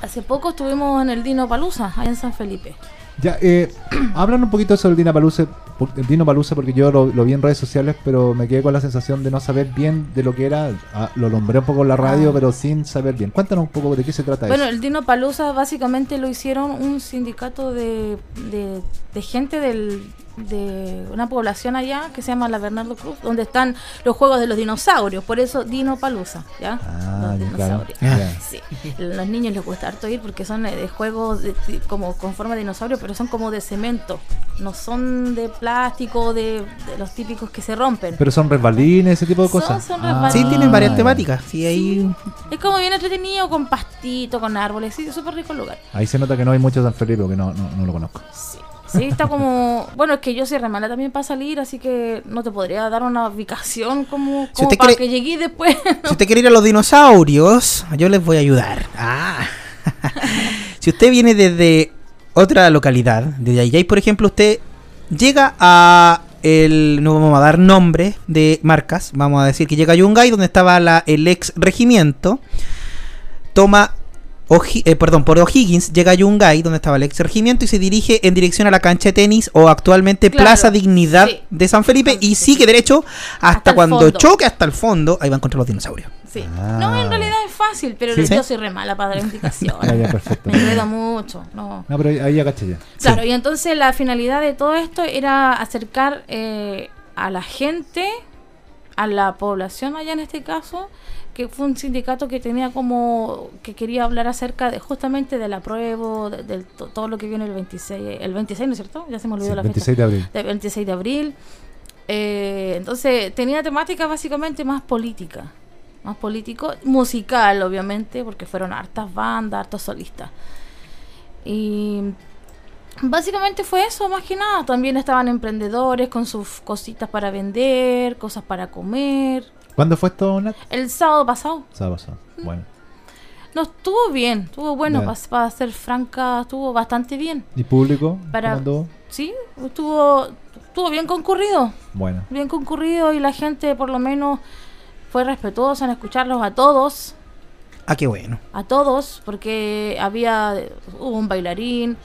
Hace poco estuvimos en el Dino Palusa, allá en San Felipe. Ya, eh, hablan un poquito sobre el Dino Palusa, Dino Palusa porque yo lo, lo vi en redes sociales, pero me quedé con la sensación de no saber bien de lo que era. Ah, lo nombré un poco en la radio, Ah. pero sin saber bien. Cuéntanos un poco de qué se trata Bueno, eso. el Dino Palusa básicamente lo hicieron un sindicato de, de, de gente del, de una población allá que se llama la Bernardo Cruz, donde están los juegos de los dinosaurios, por eso Dino Palusa, ¿ya? Ah, los claro. dinosaurios. Ya. Sí. Los niños les gusta harto ir porque son eh, de juegos de- como con forma de dinosaurio, pero son como de cemento, no son de plástico, de, de los típicos que se rompen. Pero son resbalines, ese tipo de Son- cosas. son Ah, Sí, tienen varias temáticas. Sí, ahí. Es como bien entretenido, con pastito, con árboles, sí, súper rico el lugar. Ahí se nota que no hay mucho San Felipe, que no, no, no lo conozco. Sí. Sí, está como. Bueno, es que yo soy re mala también para salir, así que no te podría dar una ubicación como, como para quiere- que llegué después. Si usted quiere ir a los dinosaurios, yo les voy a ayudar. Ah. si usted viene desde otra localidad, desde Ayay, por ejemplo, usted llega a el no vamos a dar nombres de marcas, vamos a decir que llega a Yungay, donde estaba la, el ex regimiento, toma Oji- eh, perdón, por O'Higgins llega a Yungay, donde estaba el ex regimiento, y se dirige en dirección a la cancha de tenis o actualmente Claro, Plaza Dignidad sí. de San Felipe y sigue derecho hasta, cuando fondo. choque hasta el fondo, ahí va a encontrar los dinosaurios. Sí. Ah. No, en realidad es fácil, pero Sí. yo soy re mala para dar indicaciones. Ya, perfecto. Me enredo mucho. No. No, pero ahí- ya caché ya. Claro, y entonces la finalidad de todo esto era acercar eh, a la gente, a la población allá en este caso, que fue un sindicato que tenía como, que quería hablar acerca de justamente del apruebo, de, del to- todo lo que viene el 26, el 26, ¿no es cierto? Ya se me olvidó Sí, la 26 fecha. de abril. Del 26 de abril. Eh, entonces tenía temática básicamente más política, más político, musical obviamente, porque fueron hartas bandas, hartos solistas. Y básicamente fue eso, más que nada. También estaban emprendedores con sus cositas para vender, cosas para comer. ¿Cuándo fue esto, Nat? El sábado pasado, Sábado pasado. Bueno. no estuvo bien, estuvo bueno, para ser franca, estuvo bastante bien. ¿Y público? Para-. Sí, estuvo, estuvo bien concurrido. Bueno. bien concurrido y la gente por lo menos fue respetuosa en escucharlos a todos, Ah, qué bueno. a todos, porque había, hubo un bailarín,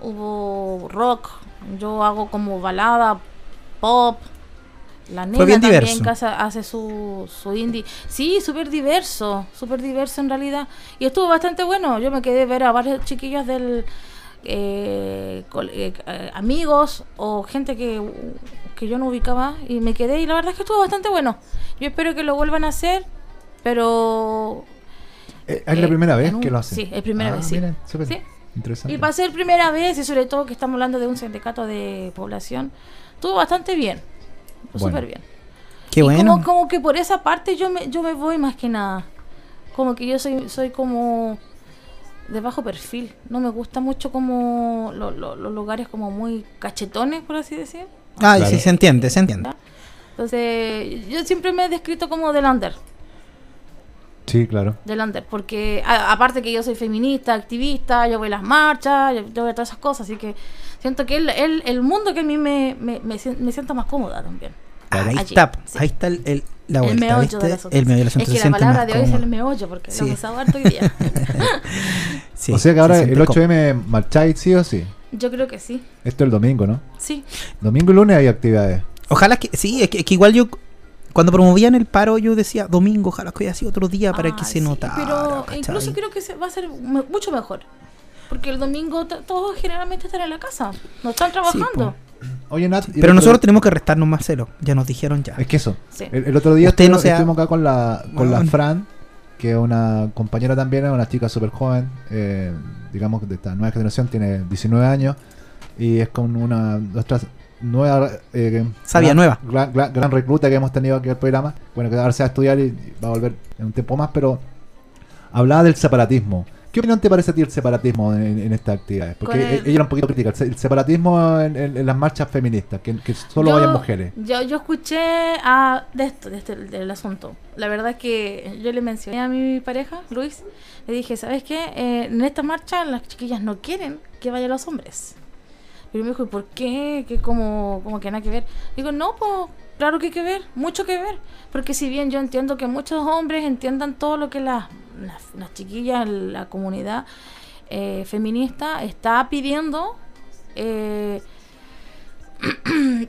hubo rock, yo hago como balada, pop, la nena bien también diverso. que hace, su, su indie. Sí, súper diverso, súper diverso en realidad. Y estuvo bastante bueno, yo me quedé ver a varios chiquillos del... eh, eh, eh, amigos o gente que, que yo no ubicaba y me quedé y la verdad es que estuvo bastante bueno. Yo espero que lo vuelvan a hacer, pero Eh, ¿Es la Eh, primera vez un- que lo hacen? sí, es primera Ah, vez, sí. Interesante. Y para ser primera vez, y sobre todo que estamos hablando de un sindicato de población, estuvo bastante bien. Estuvo Bueno. súper bien. Qué Y bueno. Como, como que por esa parte yo me, yo me voy más que nada. Como que yo soy, soy como de bajo perfil. No me gusta mucho como lo- lo- los lugares como muy cachetones, por así decir. Ah, Claro. sí, se entiende, se entiende. Entonces, yo siempre me he descrito como del under. Sí, claro. del under, porque a- aparte que yo soy feminista, activista, yo voy a las marchas, yo, yo voy a todas esas cosas, así que siento que el, el, el mundo que a mí me, me, me, sien- me siento más cómoda también. Ahí Allí, está, sí. ahí está el, el- la el vuelta, meollo ¿viste? del asunto. El meollo Es que la palabra de hoy es el meollo, porque Sí. lo hemos usado harto hoy día. Sí, o sea que ahora el cómodo. 8M marcháis sí o sí. Yo creo que sí, Esto es el domingo, ¿no? sí. Domingo y lunes hay actividades. Ojalá que, sí, es que, es que igual yo, cuando promovían el paro, yo decía domingo, ojalá que haya sido otro día para que Ah, se sí, notara. Pero ¿cachai? incluso creo que se va a ser mu- mucho mejor. Porque el domingo todos generalmente están en la casa, no están trabajando. Oye, Nat. Pero otro- nosotros tenemos que restarnos más celo, ya nos dijeron ya. Es que eso. Sí. El, el otro día Usted no estuvimos, sea- estuvimos acá con la, con la. Fran, que es una compañera también, es una chica súper joven, eh, digamos de esta nueva generación, tiene 19 años y es con una nuestra nueva eh, Sabia gran, nueva. Gran, gran- gran recluta que hemos tenido aquí el programa. Bueno, que ahora se va a estudiar y y va a volver en un tiempo más, pero hablaba del separatismo. ¿Qué opinión te parece a ti el separatismo en, en estas actividades? Porque el- ella era un poquito crítica, el, se- el separatismo en, en- en las marchas feministas, que, que solo vayan mujeres. Yo, yo escuché a, de esto, de este, del asunto. La verdad es que yo le mencioné a mi pareja, Luis, le dije, ¿sabes qué? Eh, en esta marcha las chiquillas no quieren que vayan los hombres. Y me dijo, ¿y por qué? Que como, como que nada que ver. Digo, no, pues claro que hay que ver, mucho que ver. Porque si bien yo entiendo que muchos hombres entiendan todo lo que las, las, las chiquillas, la comunidad eh, feminista está pidiendo, eh,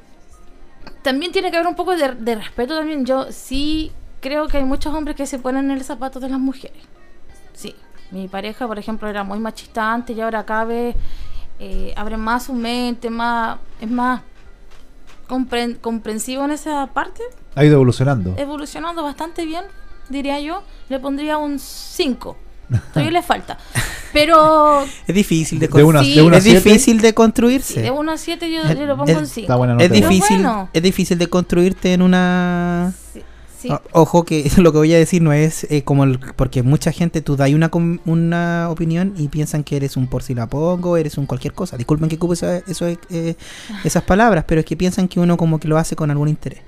también tiene que haber un poco de, de respeto también. Yo sí creo que hay muchos hombres que se ponen en el zapato de las mujeres. Sí. Mi pareja, por ejemplo, era muy machista antes y ahora cada vez eh, abre más su mente, más, es más compren- comprensivo en esa parte, Ha ido evolucionando. evolucionando bastante bien, diría yo. Le pondría un 5. Todavía le falta. Pero Es difícil de, Sí. una es siete, difícil de sí, construirse. de 1 a 7 yo, Es- yo lo pongo es- un 5. Está buena es difícil, bueno. es difícil de construirte en una Sí, Ojo que lo que voy a decir no es eh, como el, porque mucha gente tú das una, com- una opinión y piensan que eres un por si la pongo, eres un cualquier cosa. Disculpen que ocupe esa- eso, eh, esas palabras, pero es que piensan que uno como que lo hace con algún interés.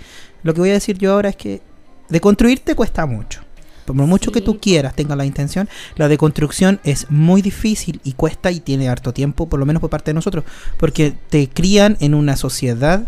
Lo que voy a decir yo ahora es que de construirte cuesta mucho. Por mucho que tú quieras, tengas la intención, la deconstrucción es muy difícil y cuesta y tiene harto tiempo, por lo menos por parte de nosotros, porque te crían en una sociedad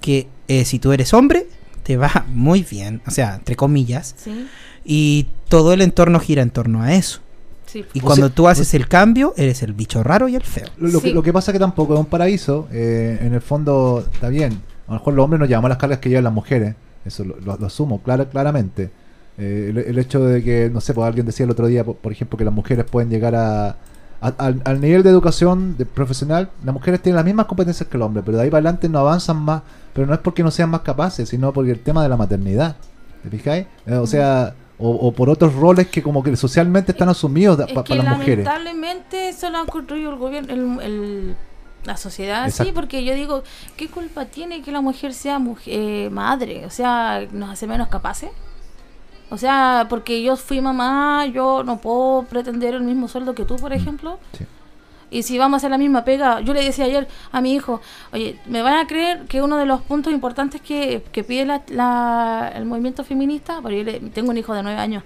que eh, si tú eres hombre, te va muy bien, o sea, entre comillas, Sí, y todo el entorno gira en torno a eso. sí. Y O cuando sea, tú haces el cambio, eres el bicho raro y el feo. Lo, lo que, lo que pasa es que tampoco es un paraíso. eh, en el fondo, está bien. A lo mejor los hombres nos llevamos las cargas que llevan las mujeres. Eso lo, lo- lo asumo clara- claramente. Eh, el, el hecho de que, no sé, pues alguien decía el otro día, por, por ejemplo, que las mujeres pueden llegar a, a- al, al nivel de educación de profesional, las mujeres tienen las mismas competencias que el hombre, pero de ahí para adelante no avanzan más, pero no es porque no sean más capaces, sino porque el tema de la maternidad, ¿te fijáis? Eh, o sea, o, o por otros roles que como que socialmente están asumidos Es para las mujeres. lamentablemente eso lo ha construido el gobierno, el, el- la sociedad Exacto. porque yo digo, ¿qué culpa tiene que la mujer sea mujer, eh, madre? O sea, ¿nos hace menos capaces? O sea, porque yo fui mamá, yo no puedo pretender el mismo sueldo que tú, por ejemplo. Sí. Y si vamos a hacer la misma pega, yo le decía ayer a mi hijo, oye, ¿me van a creer que uno de los puntos importantes que, que pide la- la- el movimiento feminista? Porque yo le- tengo un hijo de nueve años.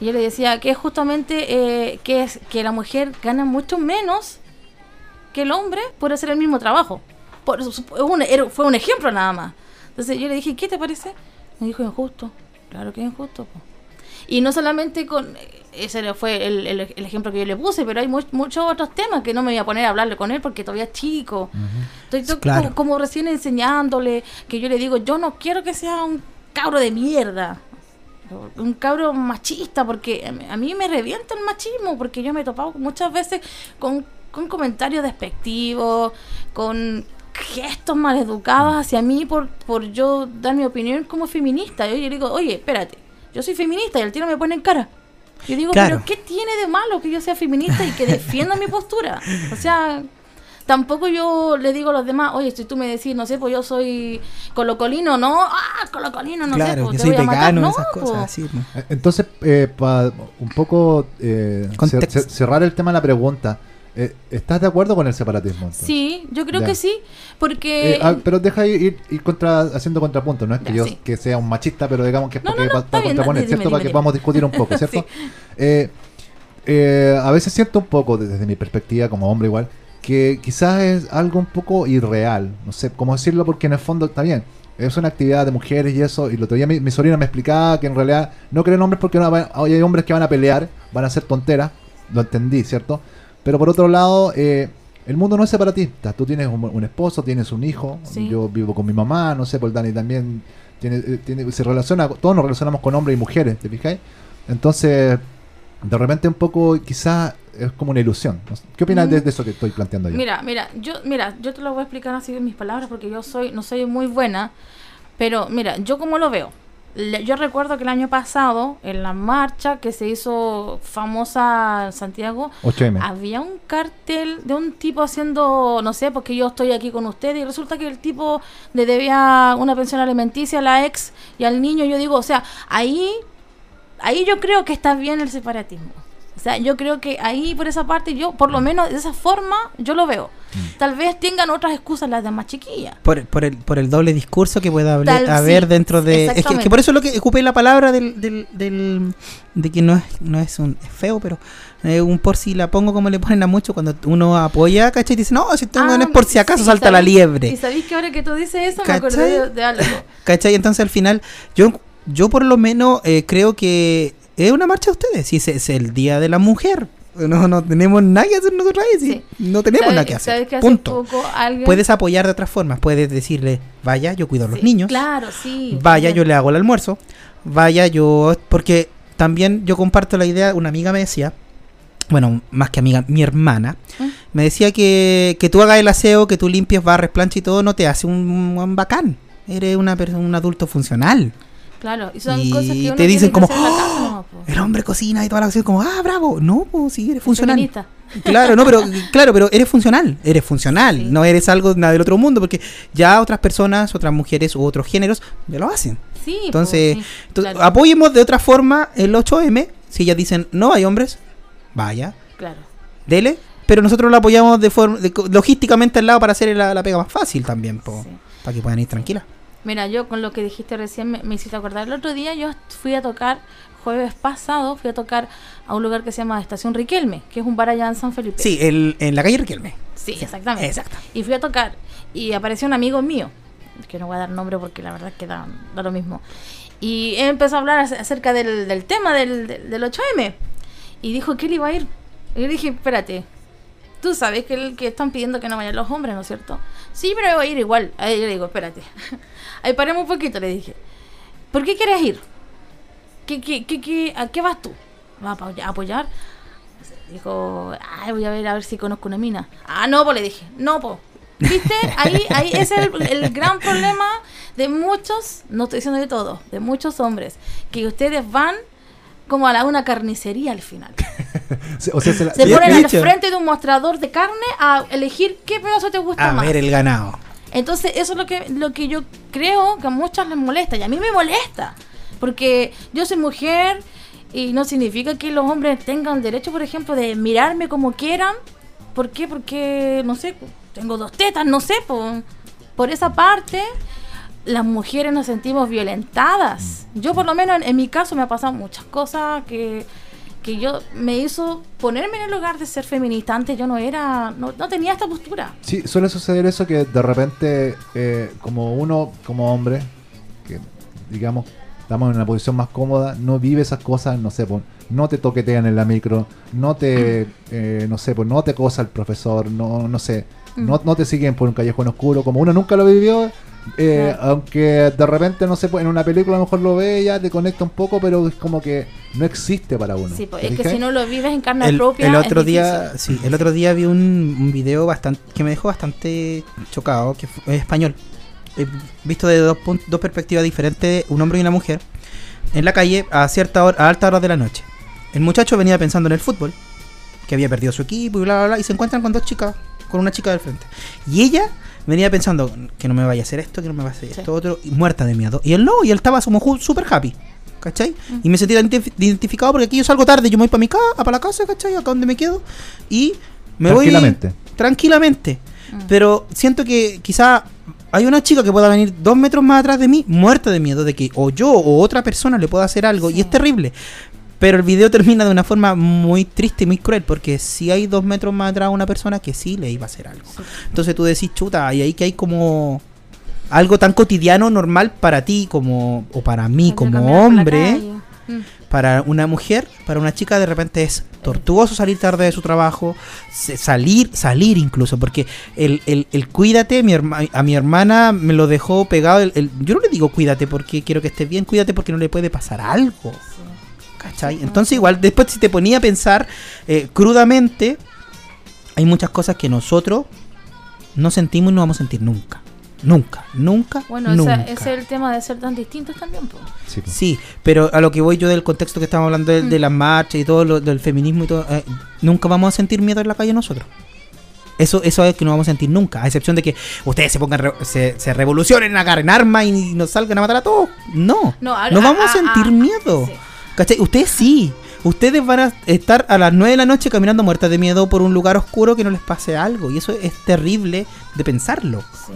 Y yo le decía que es justamente eh, que, es, que la mujer gana mucho menos que el hombre por hacer el mismo trabajo. Por, un- fue un ejemplo nada más. Entonces yo le dije, ¿qué te parece? Me dijo, injusto. Claro que es injusto. po". Y no solamente con... Ese fue el, el- el ejemplo que yo le puse, pero hay mu- muchos otros temas que no me voy a poner a hablarle con él porque todavía es chico. Estoy to- Claro. como, como recién enseñándole, que yo le digo, yo no quiero que sea un cabro de mierda. Un cabro machista, porque a mí me revienta el machismo, porque yo me he topado muchas veces con, con comentarios despectivos, con gestos maleducados hacia mí por, por yo dar mi opinión como feminista. Yo, yo digo, oye, espérate, yo soy feminista y el tiro me pone en cara. Yo digo, Claro. pero ¿qué tiene de malo que yo sea feminista y que defienda mi postura? O sea, tampoco yo le digo a los demás, oye, si tú me decís, no sé, pues yo soy colocolino, no, ah, colocolino, no sé, pues te soy voy a matar. vegano, No, esas cosas pues. así. ¿no? Eh, Entonces, para un poco eh, cer- cerrar el tema de la pregunta, eh, ¿estás de acuerdo con el separatismo? entonces? Sí, yo creo Ya. que sí, porque... Eh, ah, pero deja ir, ir- contra, haciendo contrapunto, no es que Ya, yo sí. que sea un machista, pero digamos que es porque no, no, para contraponer, ¿cierto? para que podamos discutir un poco, ¿cierto? Sí. Eh, eh, a veces siento un poco, desde mi perspectiva como hombre igual, que quizás es algo un poco irreal, no sé cómo decirlo, porque en el fondo está bien. Es una actividad de mujeres y eso, y el otro día mi, mi sobrina me explicaba que en realidad no creen hombres porque va- hay hombres que van a pelear, van a hacer tonteras, lo entendí, ¿cierto? Pero por otro lado, eh, el mundo no es separatista. Tú tienes un, un esposo, tienes un hijo. Sí. Yo vivo con mi mamá, no sé, por Dani también tiene, eh, tiene, se relaciona, todos nos relacionamos con hombres y mujeres, ¿te fijáis? Entonces, de repente un poco, quizás es como una ilusión. ¿Qué opinas Mm. de, de eso que estoy planteando yo? Mira, mira, yo, mira, yo te lo voy a explicar así en mis palabras porque yo soy, no soy muy buena, pero mira, yo como lo veo. Le- Yo recuerdo que el año pasado, en la marcha que se hizo famosa en Santiago, 8M. había un cartel de un tipo haciendo, no sé, porque yo estoy aquí con ustedes y resulta que el tipo le debía una pensión alimenticia a la ex y al niño. Yo digo, o sea, ahí, ahí yo creo que está bien el separatismo. O sea, yo creo que ahí por esa parte, yo, por lo menos de esa forma, yo lo veo. Tal vez tengan otras excusas las demás chiquillas. Por, por, el, por el doble discurso que pueda haber, Tal- haber sí, dentro de... Es que, por eso es lo que ocupé la palabra del, del, del- de que no es, no es un es feo, pero eh, un por si la pongo como le ponen a mucho cuando uno apoya, ¿cachai? Y dice, no, si tengo Ah, es por si acaso sí, salta la liebre. Y sabéis que ahora que tú dices eso, me ¿Cachai? acordé de, de algo. ¿Cachai? Entonces al final, yo, yo por lo menos eh, creo que es una marcha de ustedes, si es, es el Día de la Mujer. No, no tenemos nada que hacer nosotros ahí, sí. No tenemos ¿Sabes- nada que hacer. sabes que hace Punto. poco alguien- Puedes apoyar de otras formas, puedes decirle, vaya, yo cuido a los Sí, niños. Claro, sí. Vaya, yo le hago el almuerzo. Vaya, yo. Porque también yo comparto la idea. Una amiga me decía. Bueno, más que amiga, mi hermana. ¿Mm? Me decía que, que tú hagas el aseo, que tú limpies, barres, plancha y todo, no te hace un, un bacán. Eres una persona, un adulto funcional. Claro, y son Y cosas que uno te dicen como, "Oh. El hombre cocina y toda la cosa. Como, ah, bravo. No, pues sí, eres funcional. Feminista. Claro, no, pero claro, pero eres funcional, eres funcional, Sí. no eres algo nada del otro mundo, porque ya otras personas, otras mujeres u otros géneros ya lo hacen. Sí, Entonces, sí, Entonces, claro, apoyemos de otra forma el 8M. Si ellas dicen no hay hombres, vaya, claro. dele. Pero nosotros lo apoyamos de forma de logísticamente al lado para hacer la, la pega más fácil también, po, Sí. para que puedan ir tranquilas. Mira, yo con lo que dijiste recién me, me hiciste acordar. El otro día yo fui a tocar, jueves pasado, fui a tocar a un lugar que se llama Estación Riquelme, que es un bar allá en San Felipe. Sí, el, en la calle Riquelme. Sí, exactamente. Exacto. Y fui a tocar y apareció un amigo mío, que no voy a dar nombre porque la verdad es que da, da lo mismo. Y él empezó a hablar ac- acerca del, del tema del, del, del 8M. Y dijo que él iba a ir. Y yo dije, espérate, tú sabes que, el, que están pidiendo que no vayan los hombres, ¿no es cierto? Sí, pero voy a ir igual. Ahí yo le digo, espérate. Ahí paremos un poquito, le dije. ¿Por qué quieres ir? ¿qué, qué, qué, qué- ¿a qué vas tú? ¿Vas a apoy- a apoyar? Dijo, ay, voy a ver a ver si conozco una mina. Ah, no, pues le dije, no, pues. ¿Viste? Ahí, ahí es el, el gran problema de muchos, no estoy diciendo de todos, de muchos hombres, que ustedes van como a la, una carnicería al final. Se- O sea, se la- Se Bien ponen al frente de un mostrador de carne a elegir qué pedazo te gusta A más. ver el ganado. Entonces, eso es lo que, lo que yo creo que a muchas les molesta. Y a mí me molesta. Porque yo soy mujer y no significa que los hombres tengan derecho, por ejemplo, de mirarme como quieran. ¿Por qué? Porque, no sé, tengo dos tetas, no sé. Por, por esa parte, las mujeres nos sentimos violentadas. Yo, por lo menos, en, en mi caso, me ha pasado muchas cosas que que yo me hizo ponerme en el lugar de ser feminista. Antes yo no era, no, no tenía esta postura. Sí, suele suceder eso que de repente, eh, como uno, como hombre, que digamos, estamos en una posición más cómoda, no vive esas cosas, no sé, pues, no te toquetean en la micro, no te, eh, no sé, pues, no te cosa el profesor, no, no sé, no, no te siguen por un callejón oscuro, como uno nunca lo vivió. eh, Claro. Aunque de repente, no sé, pues, en una película a lo mejor lo ve, ya te conecta un poco, pero es como que no existe para uno. Sí, pues, ¿te es que si no lo vives en carne El, propia. el es otro día, sí, el otro día vi un, un video bastante que me dejó bastante chocado, que fue- es español. Visto de dos, dos perspectivas diferentes, un hombre y una mujer, en la calle a cierta hora, a alta hora de la noche. El muchacho venía pensando en el fútbol, que había perdido su equipo y bla bla bla, y se encuentran con dos chicas, con una chica del frente. Y ella venía pensando que no me vaya a hacer esto, que no me vaya a hacer Sí. esto otro, y muerta de miedo. Y él no, y él estaba como super happy. ¿Cachai? Y me sentí identif- identificado porque aquí yo salgo tarde, yo me voy para mi casa, para la casa, ¿cachai? Acá donde me quedo. Y me voy Tranquilamente. tranquilamente. Mm. Pero siento que quizá hay una chica que pueda venir dos metros más atrás de mí, muerta de miedo de que o yo o otra persona le pueda hacer algo. Sí. Y es terrible. Pero el video termina de una forma muy triste y muy cruel, porque si hay dos metros más atrás una persona que sí le iba a hacer algo. Sí. Entonces tú decís, chuta, y ahí que hay como algo tan cotidiano, normal para ti como o para mí como hombre. Mm. para una mujer, para una chica de repente es tortuoso salir tarde de su trabajo, salir, salir incluso, porque el, el, el cuídate, mi herma- a mi hermana me lo dejó pegado, el, el- yo no le digo cuídate porque quiero que esté bien, cuídate porque no le puede pasar algo. ¿Cachai? Entonces igual, después si te ponía a pensar eh, crudamente, hay muchas cosas que nosotros no sentimos y no vamos a sentir nunca. Nunca, nunca, Bueno, nunca. ese es el tema de ser tan distintos también. pues. Sí, pues. Sí, pero a lo que voy yo del contexto que estamos hablando de, de las marchas y todo lo del feminismo y todo, eh, nunca vamos a sentir miedo en la calle nosotros. Eso, eso es que no vamos a sentir nunca, a excepción de que ustedes se pongan, re- se, se revolucionen, agarren armas y nos salgan a matar a todos. No, No, a- no vamos a, a- sentir a- miedo. sí. ¿Cachai? Ustedes sí. Ustedes van a estar a las 9 de la noche caminando muertas de miedo por un lugar oscuro que no les pase algo. Y eso es terrible de pensarlo. Sí,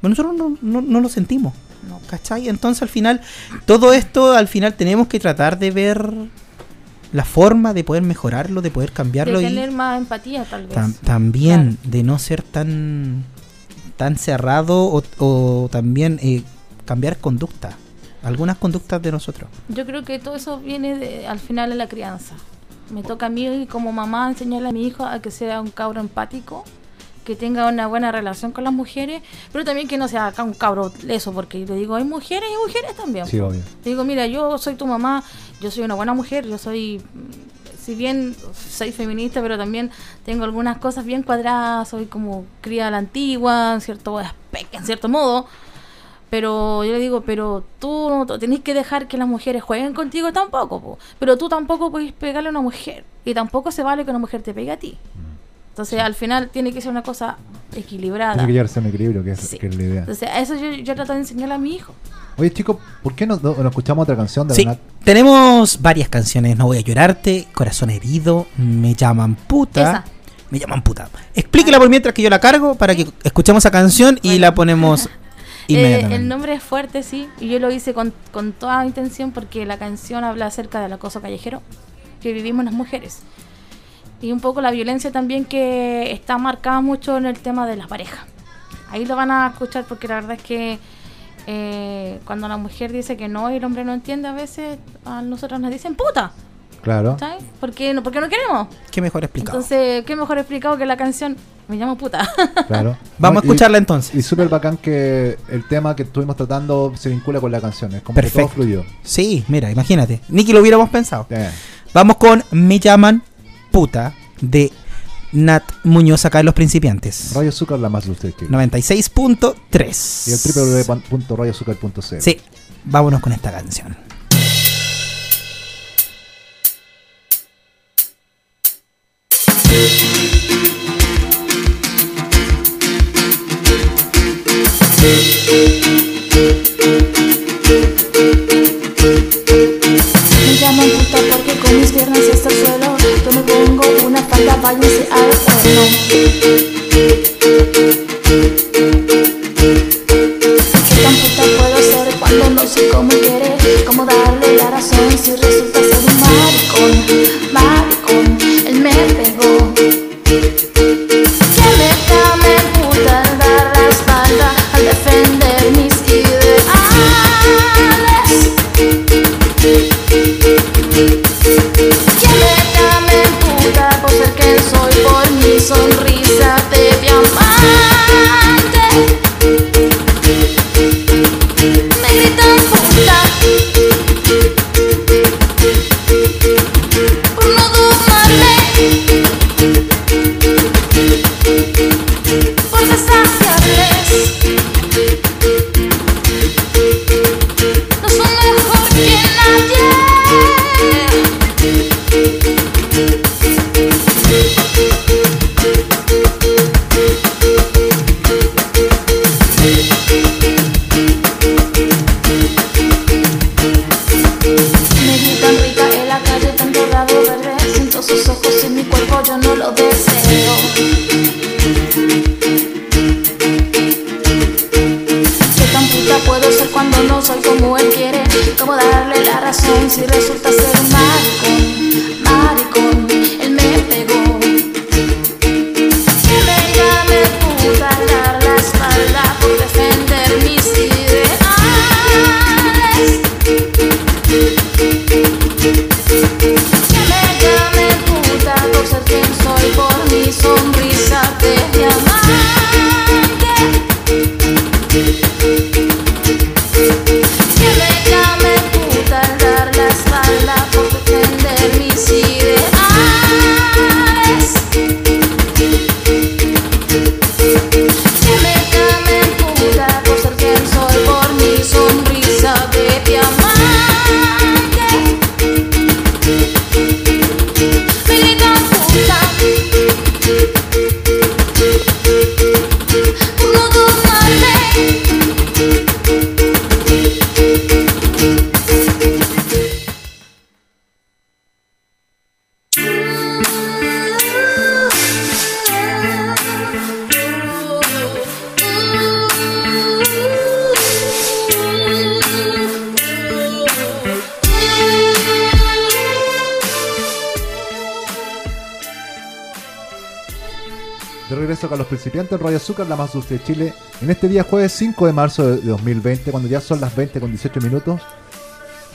Pero nosotros no, no- no lo sentimos. no. ¿Cachai? Entonces al final, todo esto al final tenemos que tratar de ver la forma de poder mejorarlo, de poder cambiarlo De y tener más empatía, tal vez. tam- también de no ser tan tan cerrado o, o también eh, cambiar conducta. Algunas conductas de nosotros. Yo creo que todo eso viene de- al final de la crianza. Me toca a mí como mamá enseñarle a mi hijo a que sea un cabro empático, que tenga una buena relación con las mujeres, pero también que no sea acá un cabro leso, porque le digo, hay mujeres y mujeres también. Sí, obvio. Le digo, mira, yo soy tu mamá, yo soy una buena mujer, yo soy, si bien soy feminista, pero también tengo algunas cosas bien cuadradas, soy como cría a la antigua, en cierto aspecto, en cierto modo. Pero yo le digo, pero tú no tenés que dejar que las mujeres jueguen contigo tampoco, po. pero tú tampoco puedes pegarle a una mujer y tampoco se vale que una mujer te pegue a ti. Entonces, al final tiene que ser una cosa equilibrada. Tiene que llevarse a un equilibrio, que es, Sí. que es la idea. Entonces, a eso yo, yo trato de enseñarle a mi hijo. Oye, chicos, ¿por qué no, no- no escuchamos otra canción de Sí, tenemos varias canciones. No voy a llorarte, Corazón herido, Me llaman puta. Esa. Me llaman puta. Explíquela por mientras que yo la cargo para que escuchemos esa canción y Bueno. la ponemos Eh, el nombre es fuerte, sí, y yo lo hice con, con toda intención porque la canción habla acerca del acoso callejero que vivimos las mujeres. Y un poco la violencia también que está marcada mucho en el tema de la pareja. Ahí lo van a escuchar porque la verdad es que eh, cuando la mujer dice que no y el hombre no entiende, a veces a nosotros nos dicen puta, Claro. ¿sabes? Porque no, porque no queremos. Qué mejor explicado. Entonces, qué mejor explicado que la canción Me llamo puta. Claro. Vamos No, a escucharla entonces. Y, súper bacán que el tema que estuvimos tratando se vincula con la canción. Es como que todo fluyó. Sí, mira, imagínate. Ni que lo hubiéramos pensado. Vamos con Me llaman puta de Nat Muñoz acá en Los Principiantes. Radio Azúcar, la más dulce que 96.3. Y el www.radioazúcar.cl. Sí, vámonos con esta canción. Me llaman puta porque con mis piernas hasta el suelo Yo me pongo una falda, váyanse al horno regreso acá a los principiantes en Radio Azúcar, la más dulce de Chile. En este día jueves 5 de marzo de de 2020, cuando ya son las 20 con 18 minutos.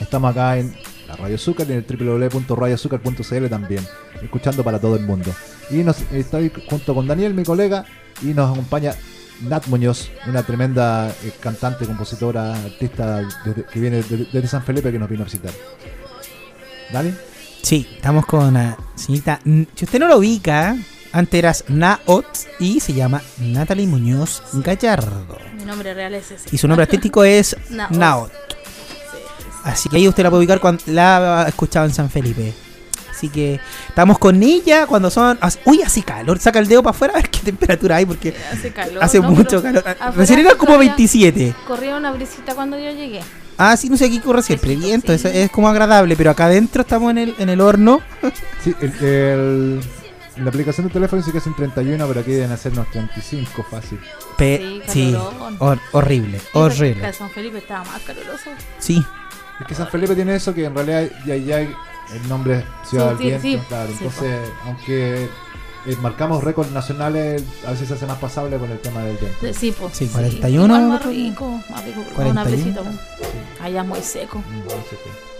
Estamos acá en la Radio Azúcar y en el www.radioazúcar.cl también, escuchando para todo el mundo. Y nos estoy junto con Daniel, mi colega, y nos acompaña Nat Muñoz, una tremenda eh, cantante, compositora, artista desde- que viene desde, San Felipe que nos vino a visitar. ¿Dani? Sí, estamos con la señorita. Si usted no lo ubica, antes eras Naot y se llama Natalie Muñoz Gallardo. Mi nombre real es ese. Y su nombre artístico es Naot. Naot. Así que ahí usted la puede ubicar cuando la ha escuchado en San Felipe. Así que estamos con ella cuando son. as- Uy, hace calor. Saca el dedo para afuera a ver qué temperatura hay porque Hace calor. hace ¿no? mucho calor. Recién era como todavía 27. Corría una brisita cuando yo llegué. Ah, sí, no sé, aquí corre siempre viento. sí. Es, es como agradable, pero acá adentro estamos en el, en el horno. Sí, el, el- la aplicación de teléfono dice que hacen 31, pero aquí deben hacer unos 35 fácil. Pe- Sí, sí, hor- horrible, horrible. San Felipe estaba más caluroso. Sí, Es que San Felipe tiene eso que en realidad ya, ya hay el nombre es Ciudad Sí, del sí, Viento, sí. claro. Sí, entonces, aunque eh, marcamos récords nacionales, a veces se hace más pasable con el tema del viento. De- Sí, pues. Sí, 41 Igual más rico, más rico. Con 41. una brisita. Allá es muy seco. Mm, sé qué.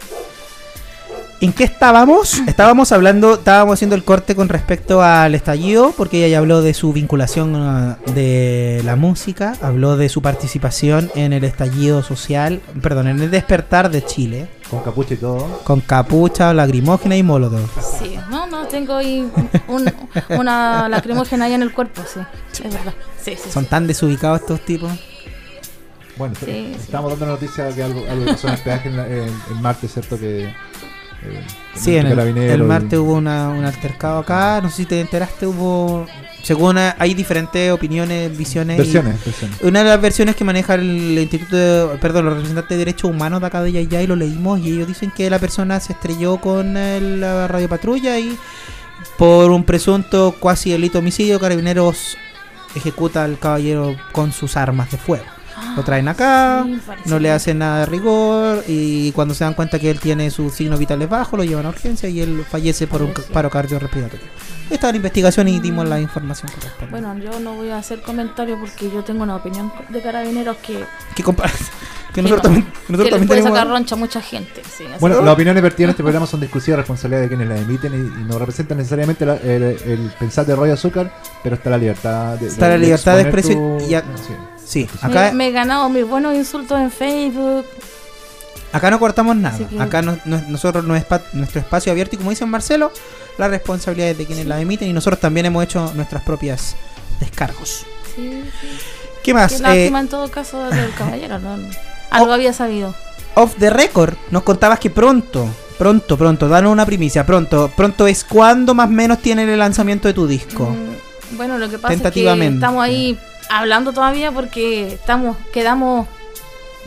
¿En qué estábamos? Estábamos hablando, estábamos haciendo el corte con respecto al estallido, porque ella ya habló de su vinculación ah, de la música, habló de su participación en el estallido social, perdón, en el despertar de Chile, Con capucha y todo. con capucha, lagrimógena y molotov. Sí, no, no, tengo ahí un- una lacrimógena ahí en el cuerpo, sí, es verdad. Sí, sí, Son sí. tan desubicados estos tipos. Bueno, Sí, sí. estamos dando noticia que algo, algo pasó en el peaje en la- en- el martes, ¿cierto? Que, eh, Sí, en el, el y- martes hubo una, un altercado acá, no sé si te enteraste, hubo... Según eh, hay diferentes opiniones, visiones. y- Versiones. Una de las versiones que maneja el Instituto, de- perdón, los representantes de derechos humanos de acá de Yaya y lo leímos y ellos dicen que la persona se estrelló con el- la radio patrulla y por un presunto cuasi delito de homicidio, Carabineros ejecuta al caballero con sus armas de fuego. Lo traen acá, Sí, parece no le hacen nada de rigor y cuando se dan cuenta que él tiene sus signos vitales bajos, lo llevan a urgencia y él fallece por un Fallece. paro cardiorrespiratorio. Está en investigación y dimos la información correspondiente. Bueno, yo no voy a hacer comentario porque yo tengo una opinión de carabineros que, ¿Qué compa- que que nosotros no, también, que nosotros también puede tenemos... sacar roncha a mucha gente. Sí, así Bueno, que- las opiniones vertidas en este programa son de exclusiva responsabilidad de quienes las emiten y, y no representan necesariamente la- el, el pensar de Roy Azúcar, pero está la libertad de, Está la libertad de expresión y a- sí. Me, acá, me he ganado mis buenos insultos en Facebook. acá no cortamos nada. Acá no- no- nosotros no es pa- nuestro espacio abierto y como dice Marcelo, la responsabilidad es de quienes la emiten y nosotros también hemos hecho nuestras propias descargos. Sí, sí. ¿Qué más? Qué Eh, lástima en todo caso del caballero. ¿no? Algo había sabido. off the record, nos contabas que pronto, pronto, pronto, danos una primicia, pronto, pronto es cuando más o menos tienen el lanzamiento de tu disco. Mm, Bueno, lo que pasa es que estamos ahí hablando todavía porque estamos quedamos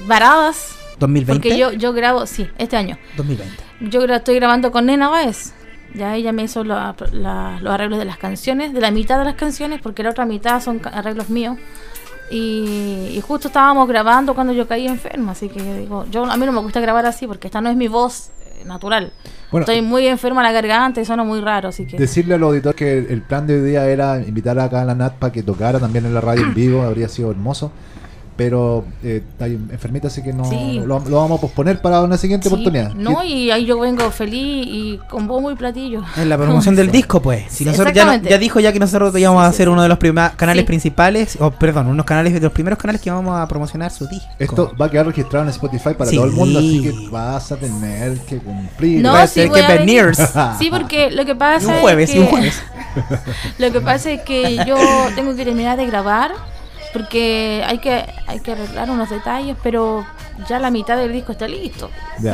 varadas. 2020. Porque yo, yo grabo, sí, este año. 2020. Yo gra- estoy grabando con Nena Baez. Ya ella me hizo la- la- los arreglos de las canciones, de la mitad de las canciones, porque la otra mitad son arreglos míos. Y, y justo estábamos grabando cuando yo caí enferma, así que digo, yo a mí no me gusta grabar así porque esta no es mi voz eh, natural. Bueno, Estoy muy enferma en la garganta y suena muy raro, así que Decirle al auditor que el, el plan de hoy día era invitar acá a la Nat para que tocara también en la radio en vivo, habría sido hermoso. Pero eh, está ahí enfermita, así que no Sí. lo, lo vamos a posponer para una siguiente Sí, oportunidad. No, y ahí yo vengo feliz y con bombo y platillo. En la promoción del disco, pues. Si Sí, nosotros ya, ya dijo ya que nosotros íbamos Sí, a sí. uno de los canales Sí. principales, o perdón, unos canales de los primeros canales que vamos a promocionar su disco. Esto va a quedar registrado en Spotify para Sí. todo el mundo, así que vas a tener que cumplir. No, Va a voy que venir. Sí, porque lo que Y pasa un jueves, es y un jueves. lo que pasa es que yo tengo que terminar de grabar porque hay que hay que arreglar unos detalles, pero ya la mitad del disco está listo.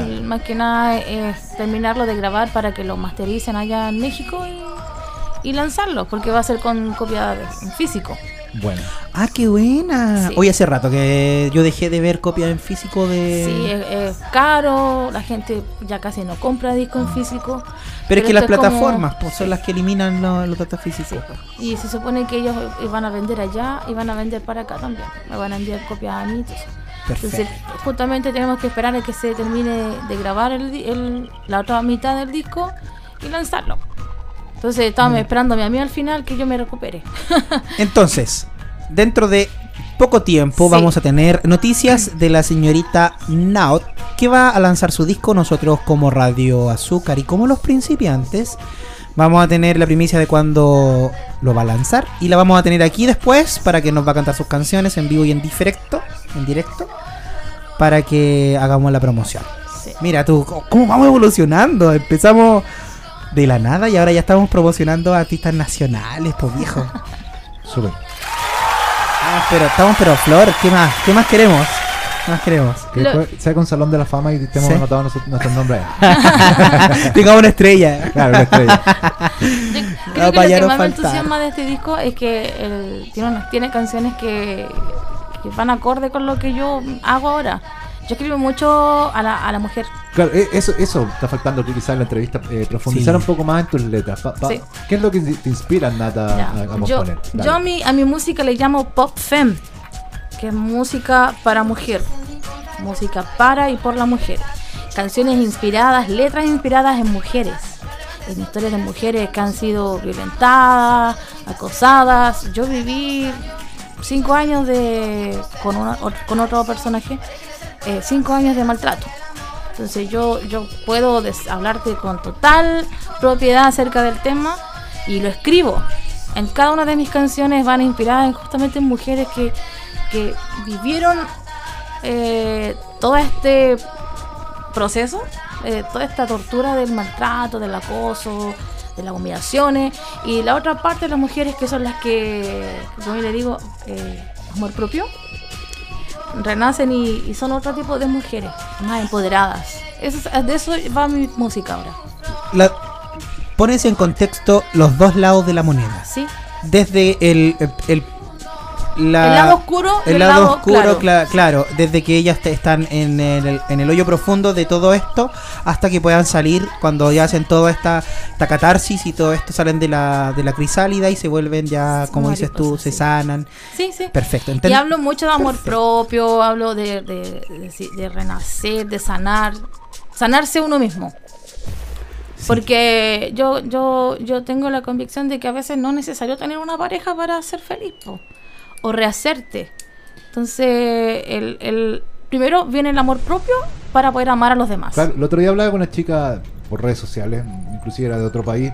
Y más que nada es terminarlo de grabar para que lo mastericen allá en México y, y lanzarlo, porque va a ser con copia de- en físico. Bueno, Ah, qué buena. Sí. Hoy hace rato que yo dejé de ver copias en físico de. Sí, es, es caro, la gente ya casi no compra disco en físico. pero es que las como- plataformas pues, son las que eliminan lo- los datos físicos. Y se supone que ellos van a vender allá y van a vender para acá también. Me van a enviar copias a mí. todo eso. Entonces, Perfecto. justamente tenemos que esperar a que se termine de grabar el, di- el- la otra mitad del disco y lanzarlo. Entonces, estábamos Mm. esperándome a mí al final que yo me recupere. Entonces, dentro de poco tiempo Sí. vamos a tener noticias de la señorita Naut, que va a lanzar su disco. Nosotros como Radio Azúcar y como los principiantes, vamos a tener la primicia de cuándo lo va a lanzar. Y la vamos a tener aquí después para que nos va a cantar sus canciones en vivo y en directo. En directo. Para que hagamos la promoción. Sí. Mira tú, ¿cómo- ¿cómo vamos evolucionando? Empezamos de la nada y ahora ya estamos promocionando a artistas nacionales, pues viejo. súper. Ah, pero estamos pero flor, ¿qué más? ¿Qué más queremos? ¿Qué más queremos? Que Lo- sea con Salón de la Fama y estemos Sí. anotados nuestros, nuestros nombres ahí. Tengamos una estrella. Claro, una estrella. Yo No, creo que lo que no más me entusiasma de este disco es que el- tiene, unas- tiene canciones que, que van acorde con lo que yo hago ahora. Yo escribo mucho a la, a la mujer. Claro, e- eso, eso está faltando que quizás en la entrevista eh, profundizar Sí. un poco más en tus letras. Pa- pa- Sí. ¿Qué es lo que te inspira, Nata, Ya. a, a Yo, componer? Dale. yo a, mi, a mi música le llamo pop femme, que es música para mujer, música para y por la mujer. Canciones inspiradas, letras inspiradas en mujeres, en historias de mujeres que han sido violentadas, acosadas. Yo viví cinco años de con, una- con otro personaje, eh, cinco años de maltrato. Entonces yo, yo puedo hablarte con total propiedad acerca del tema y lo escribo. En cada una de mis canciones van inspiradas en justamente en mujeres que, que vivieron eh, todo este proceso, eh, toda esta tortura del maltrato, del acoso, de las humillaciones, y la otra parte de las mujeres que son las que, como yo le digo, eh, amor propio, renacen y, y son otro tipo de mujeres, más empoderadas. Eso es- de eso va mi música ahora, La- pones en contexto los dos lados de la moneda. ¿sí? Desde el, el, la- el lado oscuro el lado, lado oscuro, claro. cla- claro, desde que ellas te- están en el, en el hoyo profundo de todo esto hasta que puedan salir cuando ya hacen toda esta, esta catarsis y todo esto salen de la, de la crisálida y se vuelven ya, como dices tú, se sanan. Sí, sí. Perfecto. Y hablo mucho de amor Perfecto. propio, hablo de, de, de- de renacer, de sanar, sanarse uno mismo. Porque yo, yo, yo tengo la convicción de que a veces no es necesario tener una pareja para ser feliz po, o rehacerte. Entonces, el, el, primero viene el amor propio para poder amar a los demás. Claro, el otro día hablaba con una chica por redes sociales, inclusive era de otro país,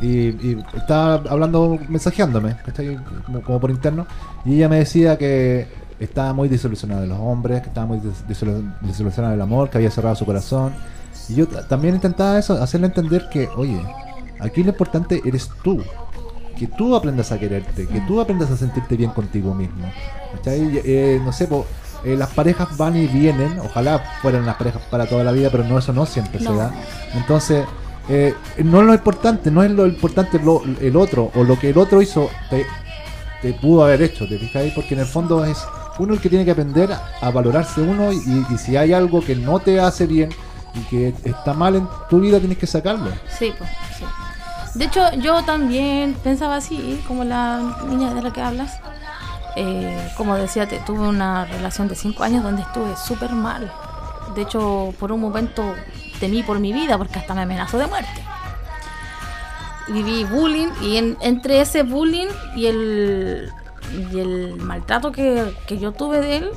y, y estaba hablando, mensajeándome, ¿cachai? Como, como por interno, y ella me decía que estaba muy desilusionada de los hombres, que estaba muy desilusionada del amor, que había cerrado su corazón. Y yo ta- también intentaba eso, hacerle entender que, oye, aquí lo importante eres tú. Que tú aprendas a quererte, que tú aprendas a sentirte bien contigo mismo. eh, no sé, po, eh, las parejas van y vienen, ojalá fueran las parejas para toda la vida, pero no, eso no siempre se da. Entonces, eh, no es lo importante, no es lo importante lo- el otro, o lo que el otro hizo, te, te pudo haber hecho, ¿te fijáis? Porque en el fondo es uno el que tiene que aprender a, a valorarse uno y, y si hay algo que no te hace bien y que está mal en tu vida, tienes que sacarlo. Sí, pues, sí. De hecho, yo también pensaba así, como la niña de la que hablas. Eh, como decía, te- tuve una relación de cinco años donde estuve súper mal. De hecho, por un momento temí por mi vida porque hasta me amenazó de muerte. Viví bullying y en- entre ese bullying y el, y el maltrato que, que yo tuve de él,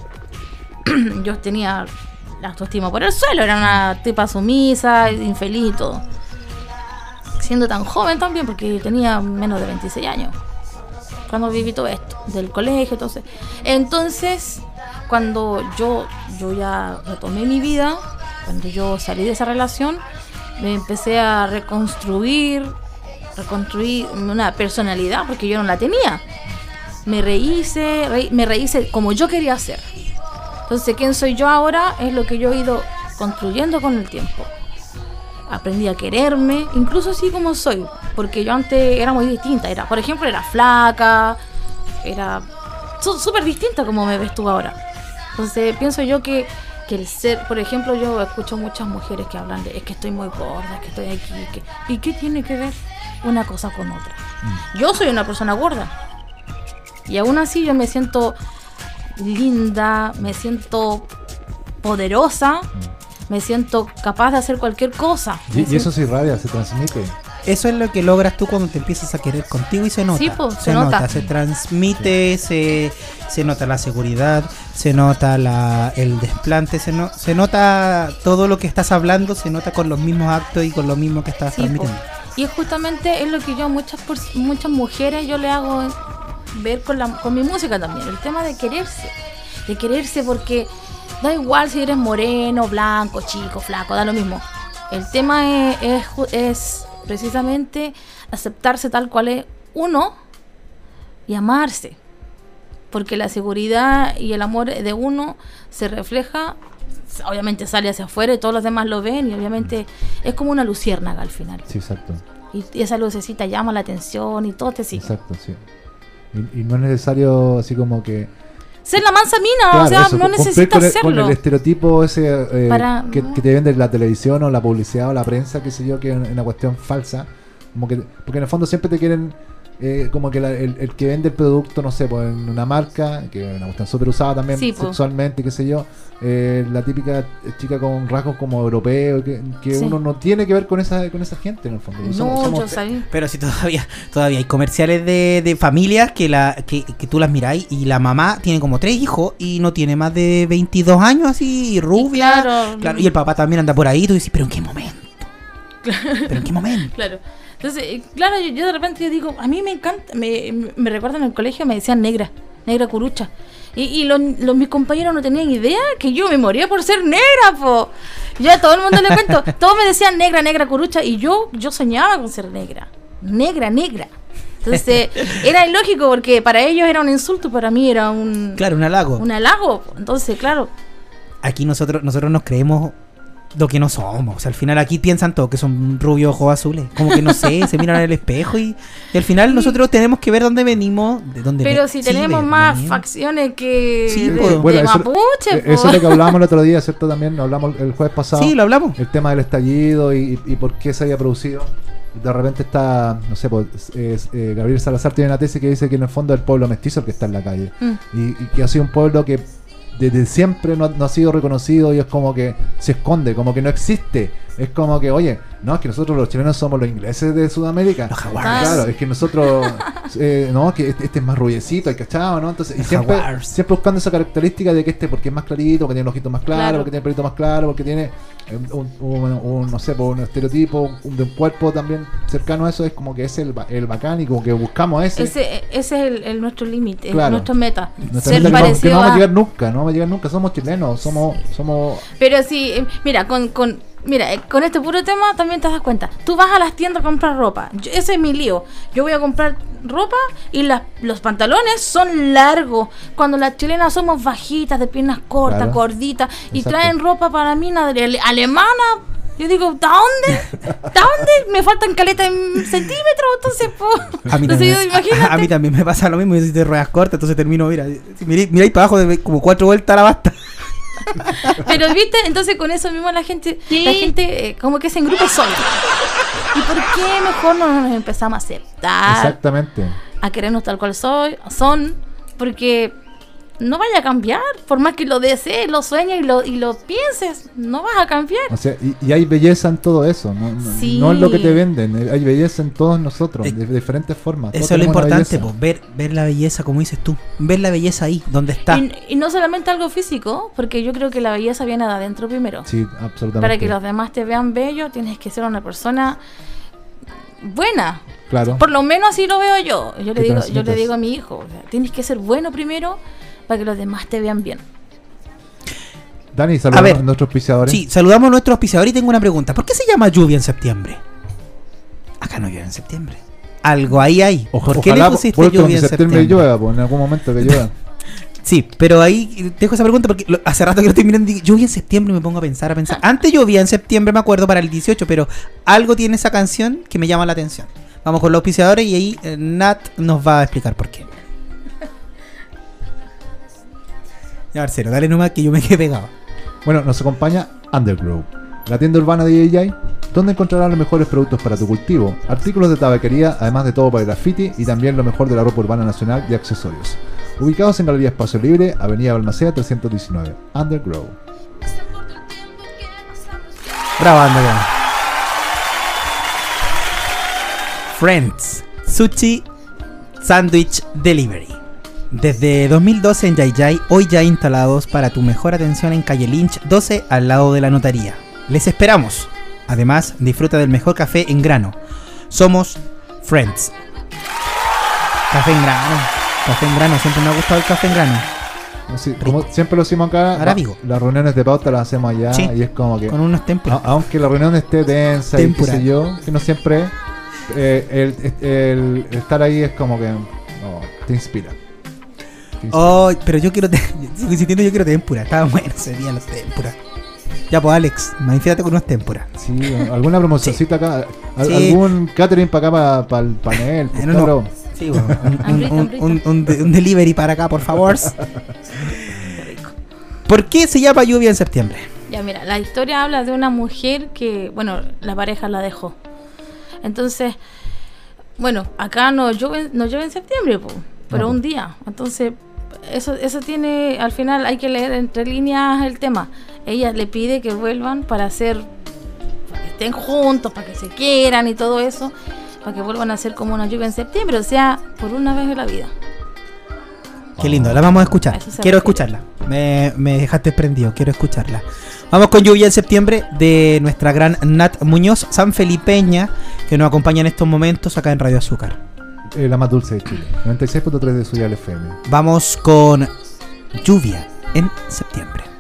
yo tenía la autoestima por el suelo. Era una tipa sumisa, infeliz y todo siendo tan joven también, porque tenía menos de 26 años cuando viví todo esto, del colegio, entonces. Entonces, cuando yo, yo ya retomé mi vida, cuando yo salí de esa relación, me empecé a reconstruir, reconstruir una personalidad, porque yo no la tenía. Me rehice, re- me rehice como yo quería ser. Entonces, ¿quién soy yo ahora? Es lo que yo he ido construyendo con el tiempo aprendí a quererme, incluso así como soy, porque yo antes era muy distinta, era, por ejemplo, era flaca, era súper distinta como me ves tú ahora. Entonces pienso yo que, que el ser, por ejemplo, yo escucho muchas mujeres que hablan de, es que estoy muy gorda, es que estoy aquí, que, ¿y qué tiene que ver una cosa con otra? Yo soy una persona gorda, y aún así yo me siento linda, me siento poderosa, me siento capaz de hacer cualquier cosa. Y, y eso se irradia, se transmite. Eso es lo que logras tú cuando te empiezas a querer contigo y se nota. Sí, po, se, se nota. nota. se transmite, se, se nota la seguridad, se nota la, el desplante, se, no- se nota todo lo que estás hablando, se nota con los mismos actos y con lo mismo que estás Sí, po. transmitiendo. Y es justamente es lo que yo a muchas muchas mujeres yo le hago ver con la con mi música también, el tema de quererse. De quererse porque da igual si eres moreno, blanco, chico, flaco, da lo mismo. El tema es, es, es precisamente aceptarse tal cual es uno y amarse. Porque la seguridad y el amor de uno se refleja, obviamente sale hacia afuera y todos los demás lo ven y obviamente es como una luciérnaga al final. Sí, exacto. Y y esa lucecita llama la atención y todo te sigue. Exacto, sí. Y, y no es necesario así como que... Ser la mansa mina, Claro, o sea, eso, no necesitas con el, con serlo. el estereotipo ese eh, Para- que, que te vende la televisión o la publicidad o la prensa, qué sé yo, que es una cuestión falsa. Como que, porque en el fondo siempre te quieren eh, como que la- el, el que vende el producto, no sé, pues en una marca, que es una cuestión súper usada también Sí, po. sexualmente, qué sé yo, eh, la típica chica con rasgos como europeo, que, que Sí. uno no tiene que ver con esa, con esa gente en el fondo. No, Somos- somos- yo sabía. Pero si todavía, todavía hay comerciales de, de familias que, la, que, que tú las miráis y la mamá tiene como tres hijos y no tiene más de 22 años así, y rubia. claro. claro, y el papá también anda por ahí y tú dices, pero ¿en qué momento? ¿Pero en qué momento? Claro. Entonces, eh, claro, yo, yo de repente digo, a mí me encanta, me, me recuerdo en el colegio me decían negra, negra curucha. Y, y los, los- mis compañeros no tenían idea que yo me moría por ser negra, po. Yo a todo el mundo le cuento, todos me decían negra, negra curucha, y yo, yo soñaba con ser negra. Negra, negra. Entonces, era ilógico porque para ellos era un insulto, para mí era un, Claro, un halago. un halago. Entonces, claro, Aquí nosotros, nosotros nos creemos lo que no somos. O sea, al final aquí piensan todos que son rubios ojos azules. Como que no sé, se miran en el espejo y, y al final nosotros tenemos que ver dónde venimos, de dónde pero si tenemos más venimos. facciones que Sí, de, po. de Bueno, eso- mapuche, Eh, po. Eso es lo que hablábamos el otro día, ¿cierto? También hablamos el jueves pasado. Sí, lo hablamos. el tema del estallido y, y por qué se había producido. De repente está, no sé, pues, es- eh, Gabriel Salazar tiene una tesis que dice que en el fondo es el pueblo mestizo el que está en la calle. Mm. Y, y que ha sido un pueblo que desde siempre no, no ha sido reconocido y es como que se esconde, como que no existe. Es como que, oye, no, es que nosotros los chilenos somos los ingleses de Sudamérica. Los jaguares. Claro, es que nosotros, eh, no, que este, este es más rubiecito, el cachado, ¿no? Entonces, y siempre, buscando esa característica de que este, porque es más clarito, porque tiene los ojitos más claros, Claro. porque tiene el pelito más claro, porque tiene eh, un, un- un, no sé, pues, un estereotipo un- de un cuerpo también cercano a eso, es como que es el, el bacán y como que buscamos ese. Ese, ese es el, el nuestro límite, Claro. nuestra meta. Nuestra ser meta que no- que parecido no vamos a llegar nunca, no vamos a llegar nunca, somos chilenos, somos, somos Pero sí, eh, mira, con, con, mira, eh, con este puro tema también te das cuenta. Tú vas a las tiendas a comprar ropa. Yo- ese es mi lío. Yo voy a comprar ropa y las, los pantalones son largos. Cuando las chilenas somos bajitas, de piernas cortas, Claro. gorditas, y Exacto. traen ropa para mí ale- alemana. Yo digo, ¿de dónde? ¿De dónde? Me faltan caletas en centímetros, entonces, po. A mí, también, yo, imagínate. a mí también me pasa lo mismo. Yo soy de ruedas cortas, entonces termino, mira, miráis, miráis para abajo, de como cuatro vueltas a la basta. Pero viste, entonces con eso mismo la gente, la gente eh, como que se engrupa sola. ¿Y por qué mejor no nos empezamos a aceptar, exactamente. a querernos tal cual soy, son? Porque no vaya a cambiar, por más que lo desees, lo sueñes y lo, y lo pienses, no vas a cambiar. O sea, y, y hay belleza en todo eso, no, no, Sí. no es lo que te venden, eh, hay belleza en todos nosotros, de, de diferentes formas. todos Eso es lo importante, pues, ver, ver la belleza, como dices tú. Ver la belleza ahí, donde está. Y, y no solamente algo físico, porque yo creo que la belleza viene de adentro primero. Sí, absolutamente. Para que los demás te vean bello, tienes que ser una persona buena. Claro. Por lo menos así lo veo yo. Yo le digo, yo le digo a mi hijo, tienes que ser bueno primero para que los demás te vean bien. Dani, A saludamos ver. a nuestros auspiciadores. Sí, saludamos a nuestro auspiciador y tengo una pregunta. ¿Por qué se llama lluvia en septiembre? Acá no llueve en septiembre. Algo ahí hay. Ojo- ¿Por qué ojalá le pusiste lluvia donde en septiembre septiembre? llueva, pues, en algún momento que llueva. Sí, pero ahí te dejo esa pregunta porque lo- hace rato que lo estoy mirando y en septiembre y me pongo a pensar, a pensar. Antes llovía en septiembre, me acuerdo, para el 18, pero algo tiene esa canción que me llama la atención. Vamos con los auspiciadores y ahí eh, Nat nos va a explicar por qué. Ya, Marcelo, dale nomás que yo me quedé pegado. Bueno, nos acompaña Undergrow, la tienda urbana de DJ, donde encontrarás los mejores productos para tu cultivo, artículos de tabaquería, además de todo para graffiti y también lo mejor de la ropa urbana nacional y accesorios. Ubicados en Galería Espacio Libre, Avenida Balmaceda 319. Undergrow. Bravo, Andrea. Friends, Sushi Sandwich Delivery. Desde 2012 en Yayay, hoy ya instalados para tu mejor atención en calle Lynch 12 al lado de la notaría. Les esperamos. Además, disfruta del mejor café en grano. Somos Friends. Café en grano. Café en grano, siempre me ha gustado el café en grano. Como siempre lo decimos acá, la- las reuniones de pauta las hacemos allá Sí. y es como que, Con unos templos. a- aunque la reunión esté tensa y qué sé yo, que no siempre, eh, el, el- el estar ahí es como que no, te inspira. Oh, pero yo quiero. te- Sigo insistiendo, yo quiero tempura. Estaba bueno ese día los tempura. Ya, pues, Alex, magníficate con unos tempura. Sí, alguna promocioncita acá, al- Sí. algún catering para acá para el panel, pues, Eh, no, no. Sí, bueno, un, un- Hambrita, un- hambrita. un- un de- un delivery para acá, por favor. ¿Por qué se llama lluvia en septiembre? Ya, mira, la historia habla de una mujer que, bueno, la pareja la dejó. Entonces, Bueno, acá no llueve, no llueve en septiembre, po, pero No, un día. Entonces, eso, eso tiene, al final hay que leer entre líneas el tema. Ella le pide que vuelvan para hacer, para que estén juntos, para que se quieran y todo eso, para que vuelvan a ser como una lluvia en septiembre, o sea, por una vez en la vida. Qué lindo, la vamos a escuchar. Quiero escucharla. Me, me dejaste prendido, quiero escucharla. Vamos con Lluvia en septiembre de nuestra gran Nat Muñoz, San Felipeña, que nos acompaña en estos momentos acá en Radio Azúcar. Eh, la más dulce de Chile. 96.3 de Suyal FM. Vamos con Lluvia en septiembre.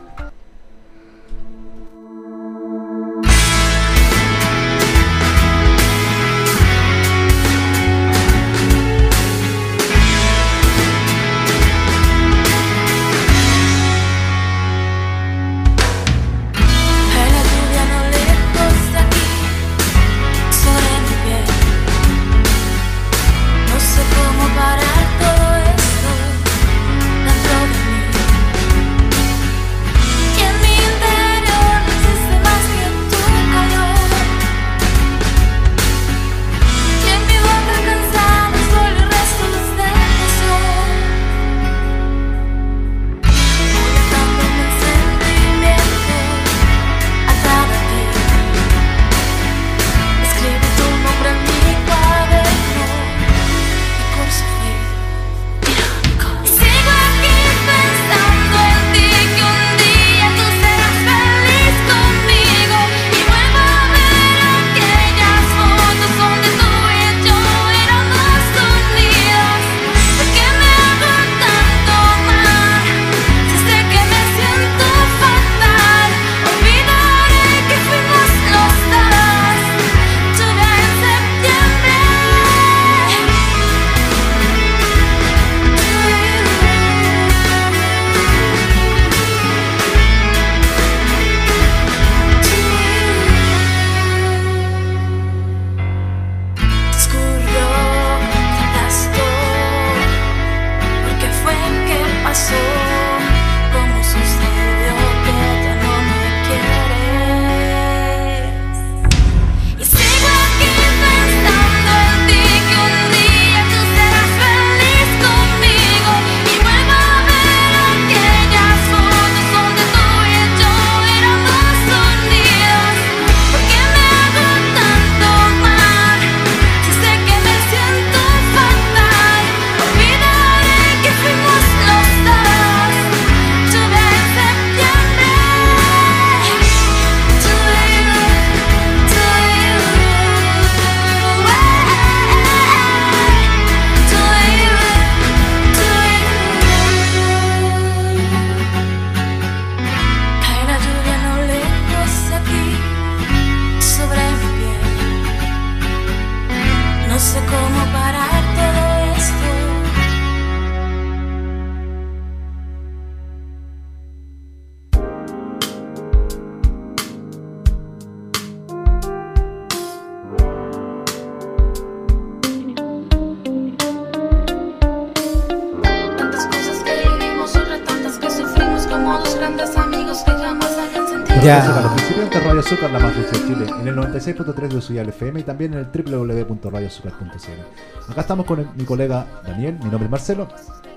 96.3 de Suyal FM y también en el www.radioazúcar.cl. Acá estamos con el- mi colega Daniel, mi nombre es Marcelo,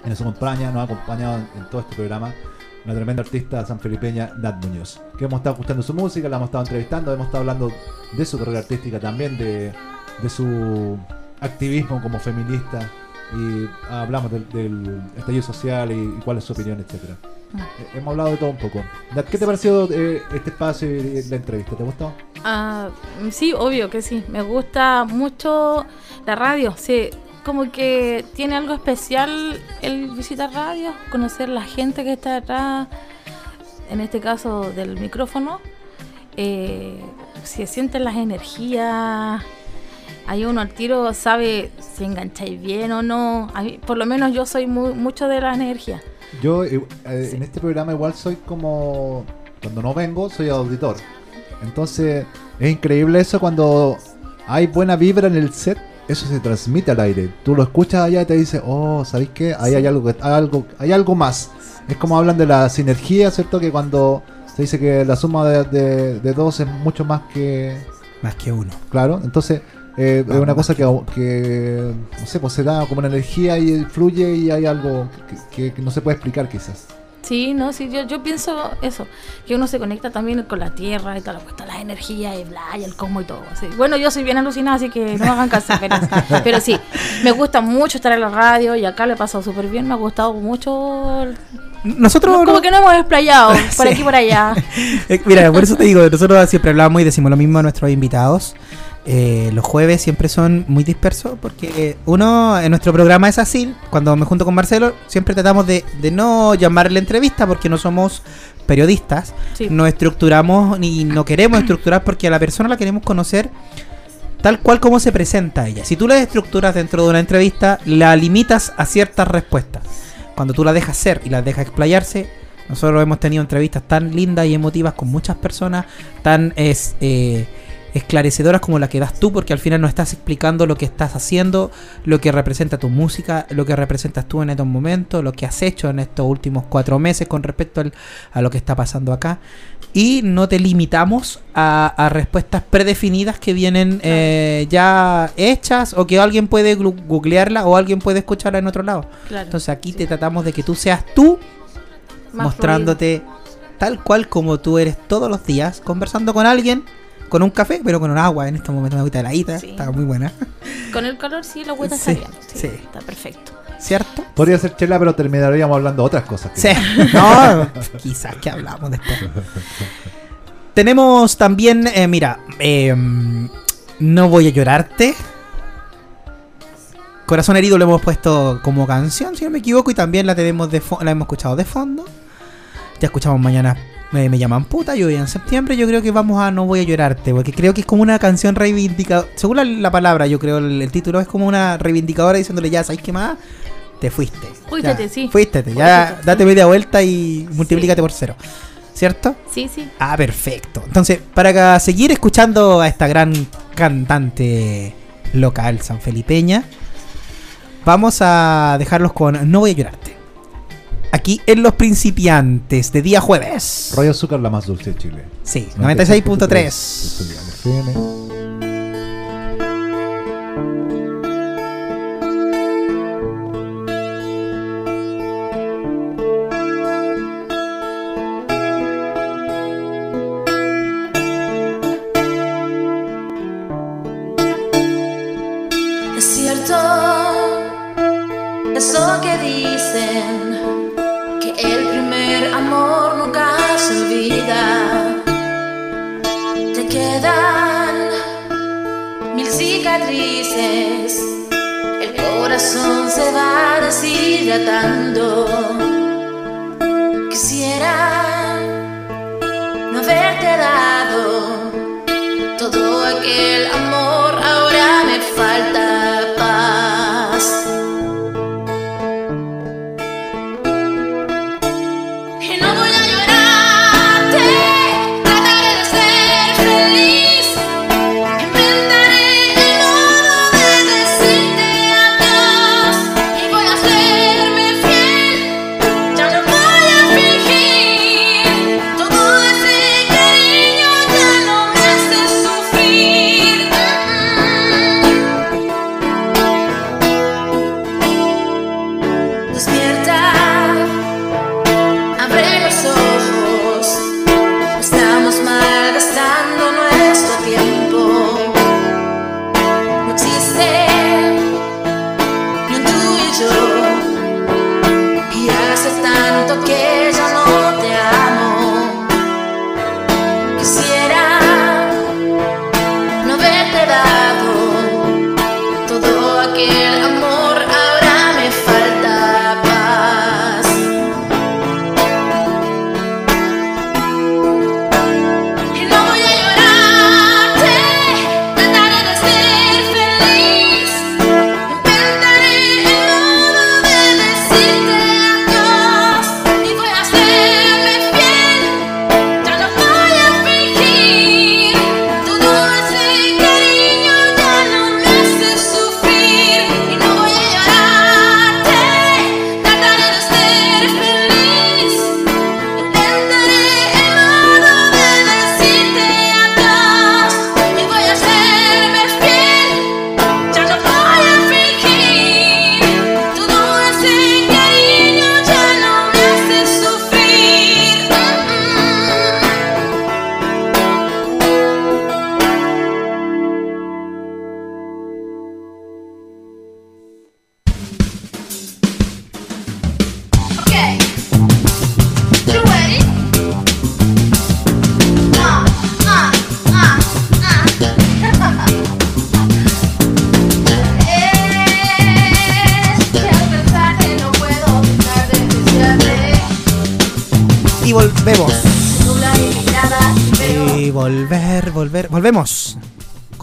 y nos acompaña, nos ha acompañado en, en todo este programa una tremenda artista sanfelipeña, Nat Muñoz, que hemos estado escuchando su música, la hemos estado entrevistando, hemos estado hablando de su carrera artística también, de, de su activismo como feminista y hablamos del, del estallido social y, y cuál es su opinión, etcétera. Eh, Hemos hablado de todo un poco. ¿Qué te ha parecido eh, este espacio y la entrevista? ¿Te gustó? Ah, sí, obvio que sí. Me gusta mucho la radio. Sí, como que tiene algo especial el visitar radio, conocer la gente que está detrás, en este caso del micrófono. Eh, se sienten las energías. Ahí uno al tiro sabe si engancháis bien o no. Por lo menos yo soy mucho de la energía. Yo eh, en este programa igual soy como... Cuando no vengo, soy auditor. Entonces, es increíble eso cuando hay buena vibra en el set. Eso se transmite al aire. Tú lo escuchas allá y te dice, oh, ¿sabéis qué? Ahí hay algo, hay algo, hay algo más. Es como hablan de la sinergia, ¿cierto? Que cuando se dice que la suma de, de- de dos es mucho más que, Más que uno. Claro, entonces eh, es una cosa que, que, no sé, pues se da como una energía y fluye y hay algo que, que no se puede explicar quizás. Sí, no, sí, yo, yo pienso eso, que uno se conecta también con la tierra y toda la cuestión, la energía y bla, y el cosmos y todo. sí. Bueno, yo soy bien alucinada, así que no me hagan caso, pero, pero sí, me gusta mucho estar en la radio y acá le he pasado súper bien, me ha gustado mucho. Nosotros. Como no- que no hemos explayado por Sí. aquí y por allá. Mira, por eso te digo, nosotros siempre hablamos y decimos lo mismo a nuestros invitados. Eh, los jueves siempre son muy dispersos porque uno en nuestro programa es así. Cuando me junto con Marcelo, siempre tratamos de, de no llamarle entrevista porque no somos periodistas. Sí. No estructuramos ni no queremos estructurar porque a la persona la queremos conocer tal cual como se presenta ella. Si tú la estructuras dentro de una entrevista, la limitas a ciertas respuestas. Cuando tú la dejas ser y la dejas explayarse, nosotros hemos tenido entrevistas tan lindas y emotivas con muchas personas, tan es, eh, esclarecedoras como la que das tú, porque al final nos estás explicando lo que estás haciendo, lo que representa tu música, lo que representas tú en estos momentos, lo que has hecho en estos últimos cuatro meses con respecto al- a lo que está pasando acá. Y no te limitamos a, a respuestas predefinidas que vienen eh, ya hechas o que alguien puede googlearla o alguien puede escucharla en otro lado. Claro. Entonces aquí te tratamos de que tú seas tú Más mostrándote tal cual como tú eres todos los días, conversando con alguien, con un café, pero con un agua. En este momento una agüita heladita, Sí. está muy buena. Con el color sí, la agüita Sí, está bien. Sí, sí. Está perfecto. ¿cierto? Podría ser chela, pero terminaríamos hablando de otras cosas. Sí, no, quizás que hablamos después. Tenemos también, eh, mira, em, no voy a llorarte. Corazón herido lo hemos puesto como canción, si no me equivoco, y también la tenemos de la hemos escuchado de fondo. Ya escuchamos mañana eh, me llaman puta, yo en septiembre yo creo que vamos a No voy a llorarte, porque creo que es como una canción reivindicadora, según la, la palabra, yo creo el, el título es como una reivindicadora diciéndole ya, ¿sabes qué más? Te fuiste. Fuístete, Ya, sí. Fuístete, ya date media vuelta y multiplícate por cero. ¿Cierto? Sí, sí. Ah, perfecto. Entonces, para seguir escuchando a esta gran cantante local sanfelipeña, vamos a dejarlos con No voy a llorarte. Aquí en Los Principiantes, de día jueves. Rollo Azúcar, la más dulce de Chile. Sí, 96.3. Estudiar FM. Es cierto eso que dicen, el corazón se va deshidratando. Quisiera no haberte dado todo aquel amor ahora me falta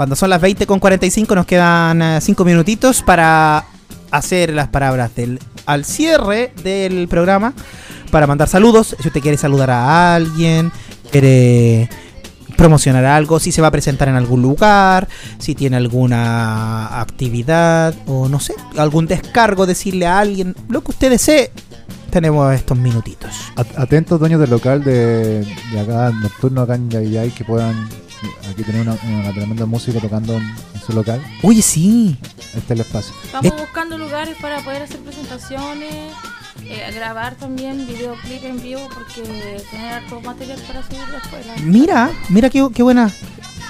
Cuando son las 20 con 45 nos quedan 5 minutitos para hacer las palabras del al cierre del programa para mandar saludos. Si usted quiere saludar a alguien, quiere promocionar algo, si se va a presentar en algún lugar, si tiene alguna actividad o no sé, algún descargo, decirle a alguien lo que usted desee. Tenemos estos minutitos. At- Atentos dueños del local de, de acá, nocturno acá en Yayay, que puedan aquí tener una, una tremenda música tocando en, en su local. Oye, sí. Este es el espacio. Estamos buscando lugares para poder hacer presentaciones, eh, grabar también videoclip en vivo, porque tener harto material para subir después. la- Mira, mira qué, qué buena.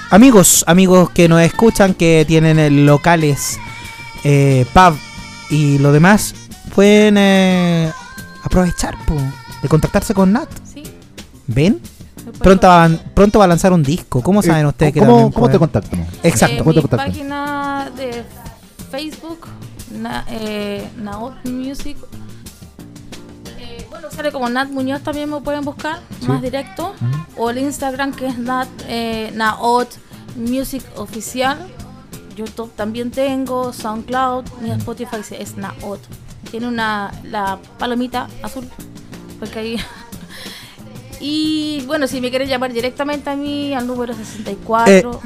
Amigos, amigos que nos escuchan, que tienen eh, locales, eh, pub y lo demás, pueden eh, aprovechar po, de contactarse con Nat. Sí, ¿Ven? Pronto va, pronto va a lanzar un disco. ¿Cómo saben Eh, ustedes que ¿Cómo, también cómo te contactamos? Exacto. Eh, ¿Cómo te mi contactan? página de Facebook, na, eh, Naot Music. Eh, bueno, sale como Nat Muñoz, también me pueden buscar, Sí. más directo. O el Instagram que es Nat, eh, Naot Music Oficial. YouTube también tengo, SoundCloud, mi Spotify es Naot. Tiene una la palomita azul, porque ahí. Y bueno, si me quieren llamar directamente a mí al número 64.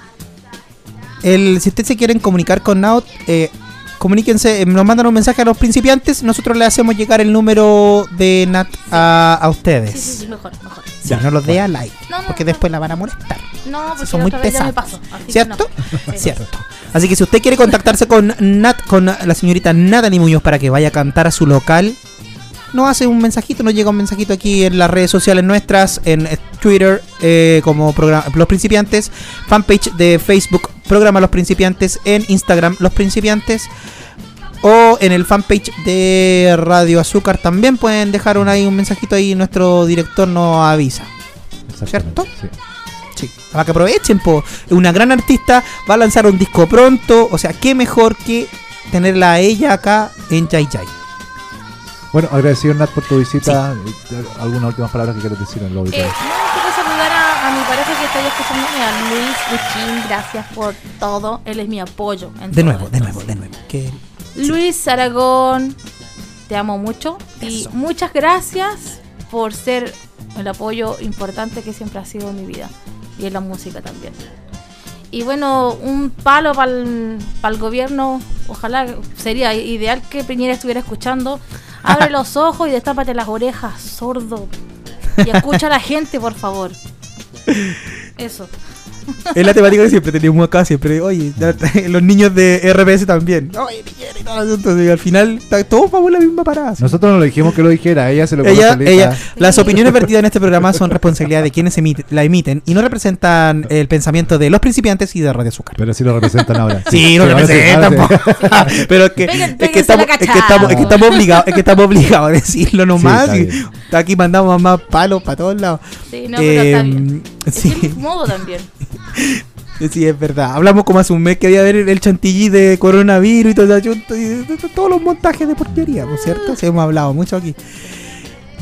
El, si ustedes se quieren comunicar con Naut, eh, comuníquense, eh, nos mandan un mensaje a los principiantes, nosotros le hacemos llegar el número de Nat a, a ustedes. Sí, sí, sí, mejor, mejor. Si no los dé a like, No, no, porque no. después la van a molestar. No, porque son muy ya pesados. paso, ¿Cierto? no. Sí. Cierto. Así que si usted quiere contactarse con Nat, con la señorita Natalie Muñoz para que vaya a cantar a su local, nos hace un mensajito, nos llega un mensajito aquí en las redes sociales nuestras, en eh, Twitter eh, como programa Los Principiantes, fanpage de Facebook Programa Los Principiantes, en Instagram Los Principiantes o en el fanpage de Radio Azúcar también pueden dejar un, ahí un mensajito ahí, nuestro director nos avisa. ¿Cierto? sí. Sí, para que aprovechen, po. Una gran artista va a lanzar un disco pronto. O sea, qué mejor que tenerla a ella acá en Jai Jai. Bueno, agradecido Nat por tu visita. Eh, ¿Algunas últimas palabras que quieres decir en el Eh, no, quiero saludar a, a mi pareja que está ahí escuchándome, a Luis Luchín, gracias por todo. Él es mi apoyo. en De nuevo, de esto. nuevo, de nuevo. Que Luis Aragón, te amo mucho y Eso. muchas gracias por ser el apoyo importante que siempre ha sido en mi vida y en la música también. Y bueno, un palo para el gobierno, ojalá sería ideal que Piñera estuviera escuchando. Abre los ojos y destápate las orejas, sordo. Y escucha a la gente, por favor. Eso. es la temática que siempre teníamos acá, siempre. Oye, los niños de RBS también. Oye, y todo y al final, todos vamos en la misma parada. sí. Nosotros no le dijimos que lo dijera, ella se lo Ella, ella, las opiniones vertidas en este programa son responsabilidad de quienes emite- la emiten y no representan el pensamiento de los principiantes y de Radio Azúcar. Pero sí lo representan ahora. Sí, sí, representan, sí. po. pero es que, es, estamos, es, que estamos, es que estamos obligados, es que estamos obligados a decirlo nomás. está y aquí mandamos más palos para todos lados. Sí, no, pero está bien. Eh, modo también. sí, es verdad. Hablamos como hace un mes que había haber el chantilly de coronavirus y todo de- todos los montajes de porquería, ¿no es cierto? Hemos hablado mucho aquí.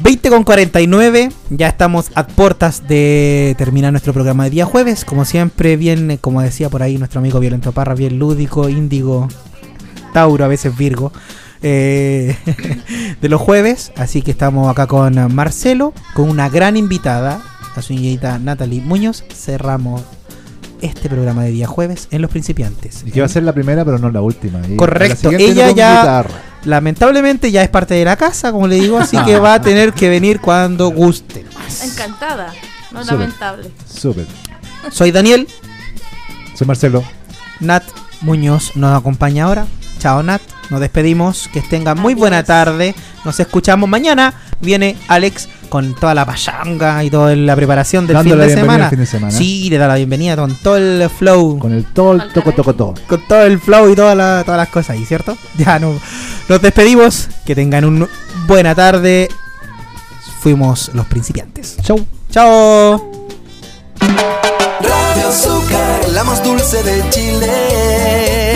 20 con 49, ya estamos a puertas de terminar nuestro programa de día jueves. Como siempre, bien, eh, como decía por ahí nuestro amigo Violento Parra, bien lúdico, índigo, Tauro, a veces Virgo, eh, de los jueves. Así que estamos acá con Marcelo, con una gran invitada, la señorita Natalie Muñoz. Cerramos este programa de día jueves en Los Principiantes. Y que va a ser la primera, pero no la última. Y Correcto, la ella ya- guitarra. Lamentablemente ya es parte de la casa, como le digo, así que va a tener que venir cuando guste. Encantada. No Súper. lamentable. Súper. Soy Daniel, Soy Marcelo. Nat Muñoz nos acompaña ahora. Chao Nat, nos despedimos, que tengan muy buena tarde. Nos escuchamos mañana. Viene Alex con toda la pachanga y toda la preparación del fin de, semana. al fin de semana. Sí, le da la bienvenida con todo el flow. Con el todo, el toco, toco, todo. con todo el flow y toda la- todas las cosas ahí, ¿cierto? Ya no, nos despedimos. Que tengan una buena tarde. Fuimos los principiantes. Chau. Chao. Radio Azúcar, la más dulce de Chile.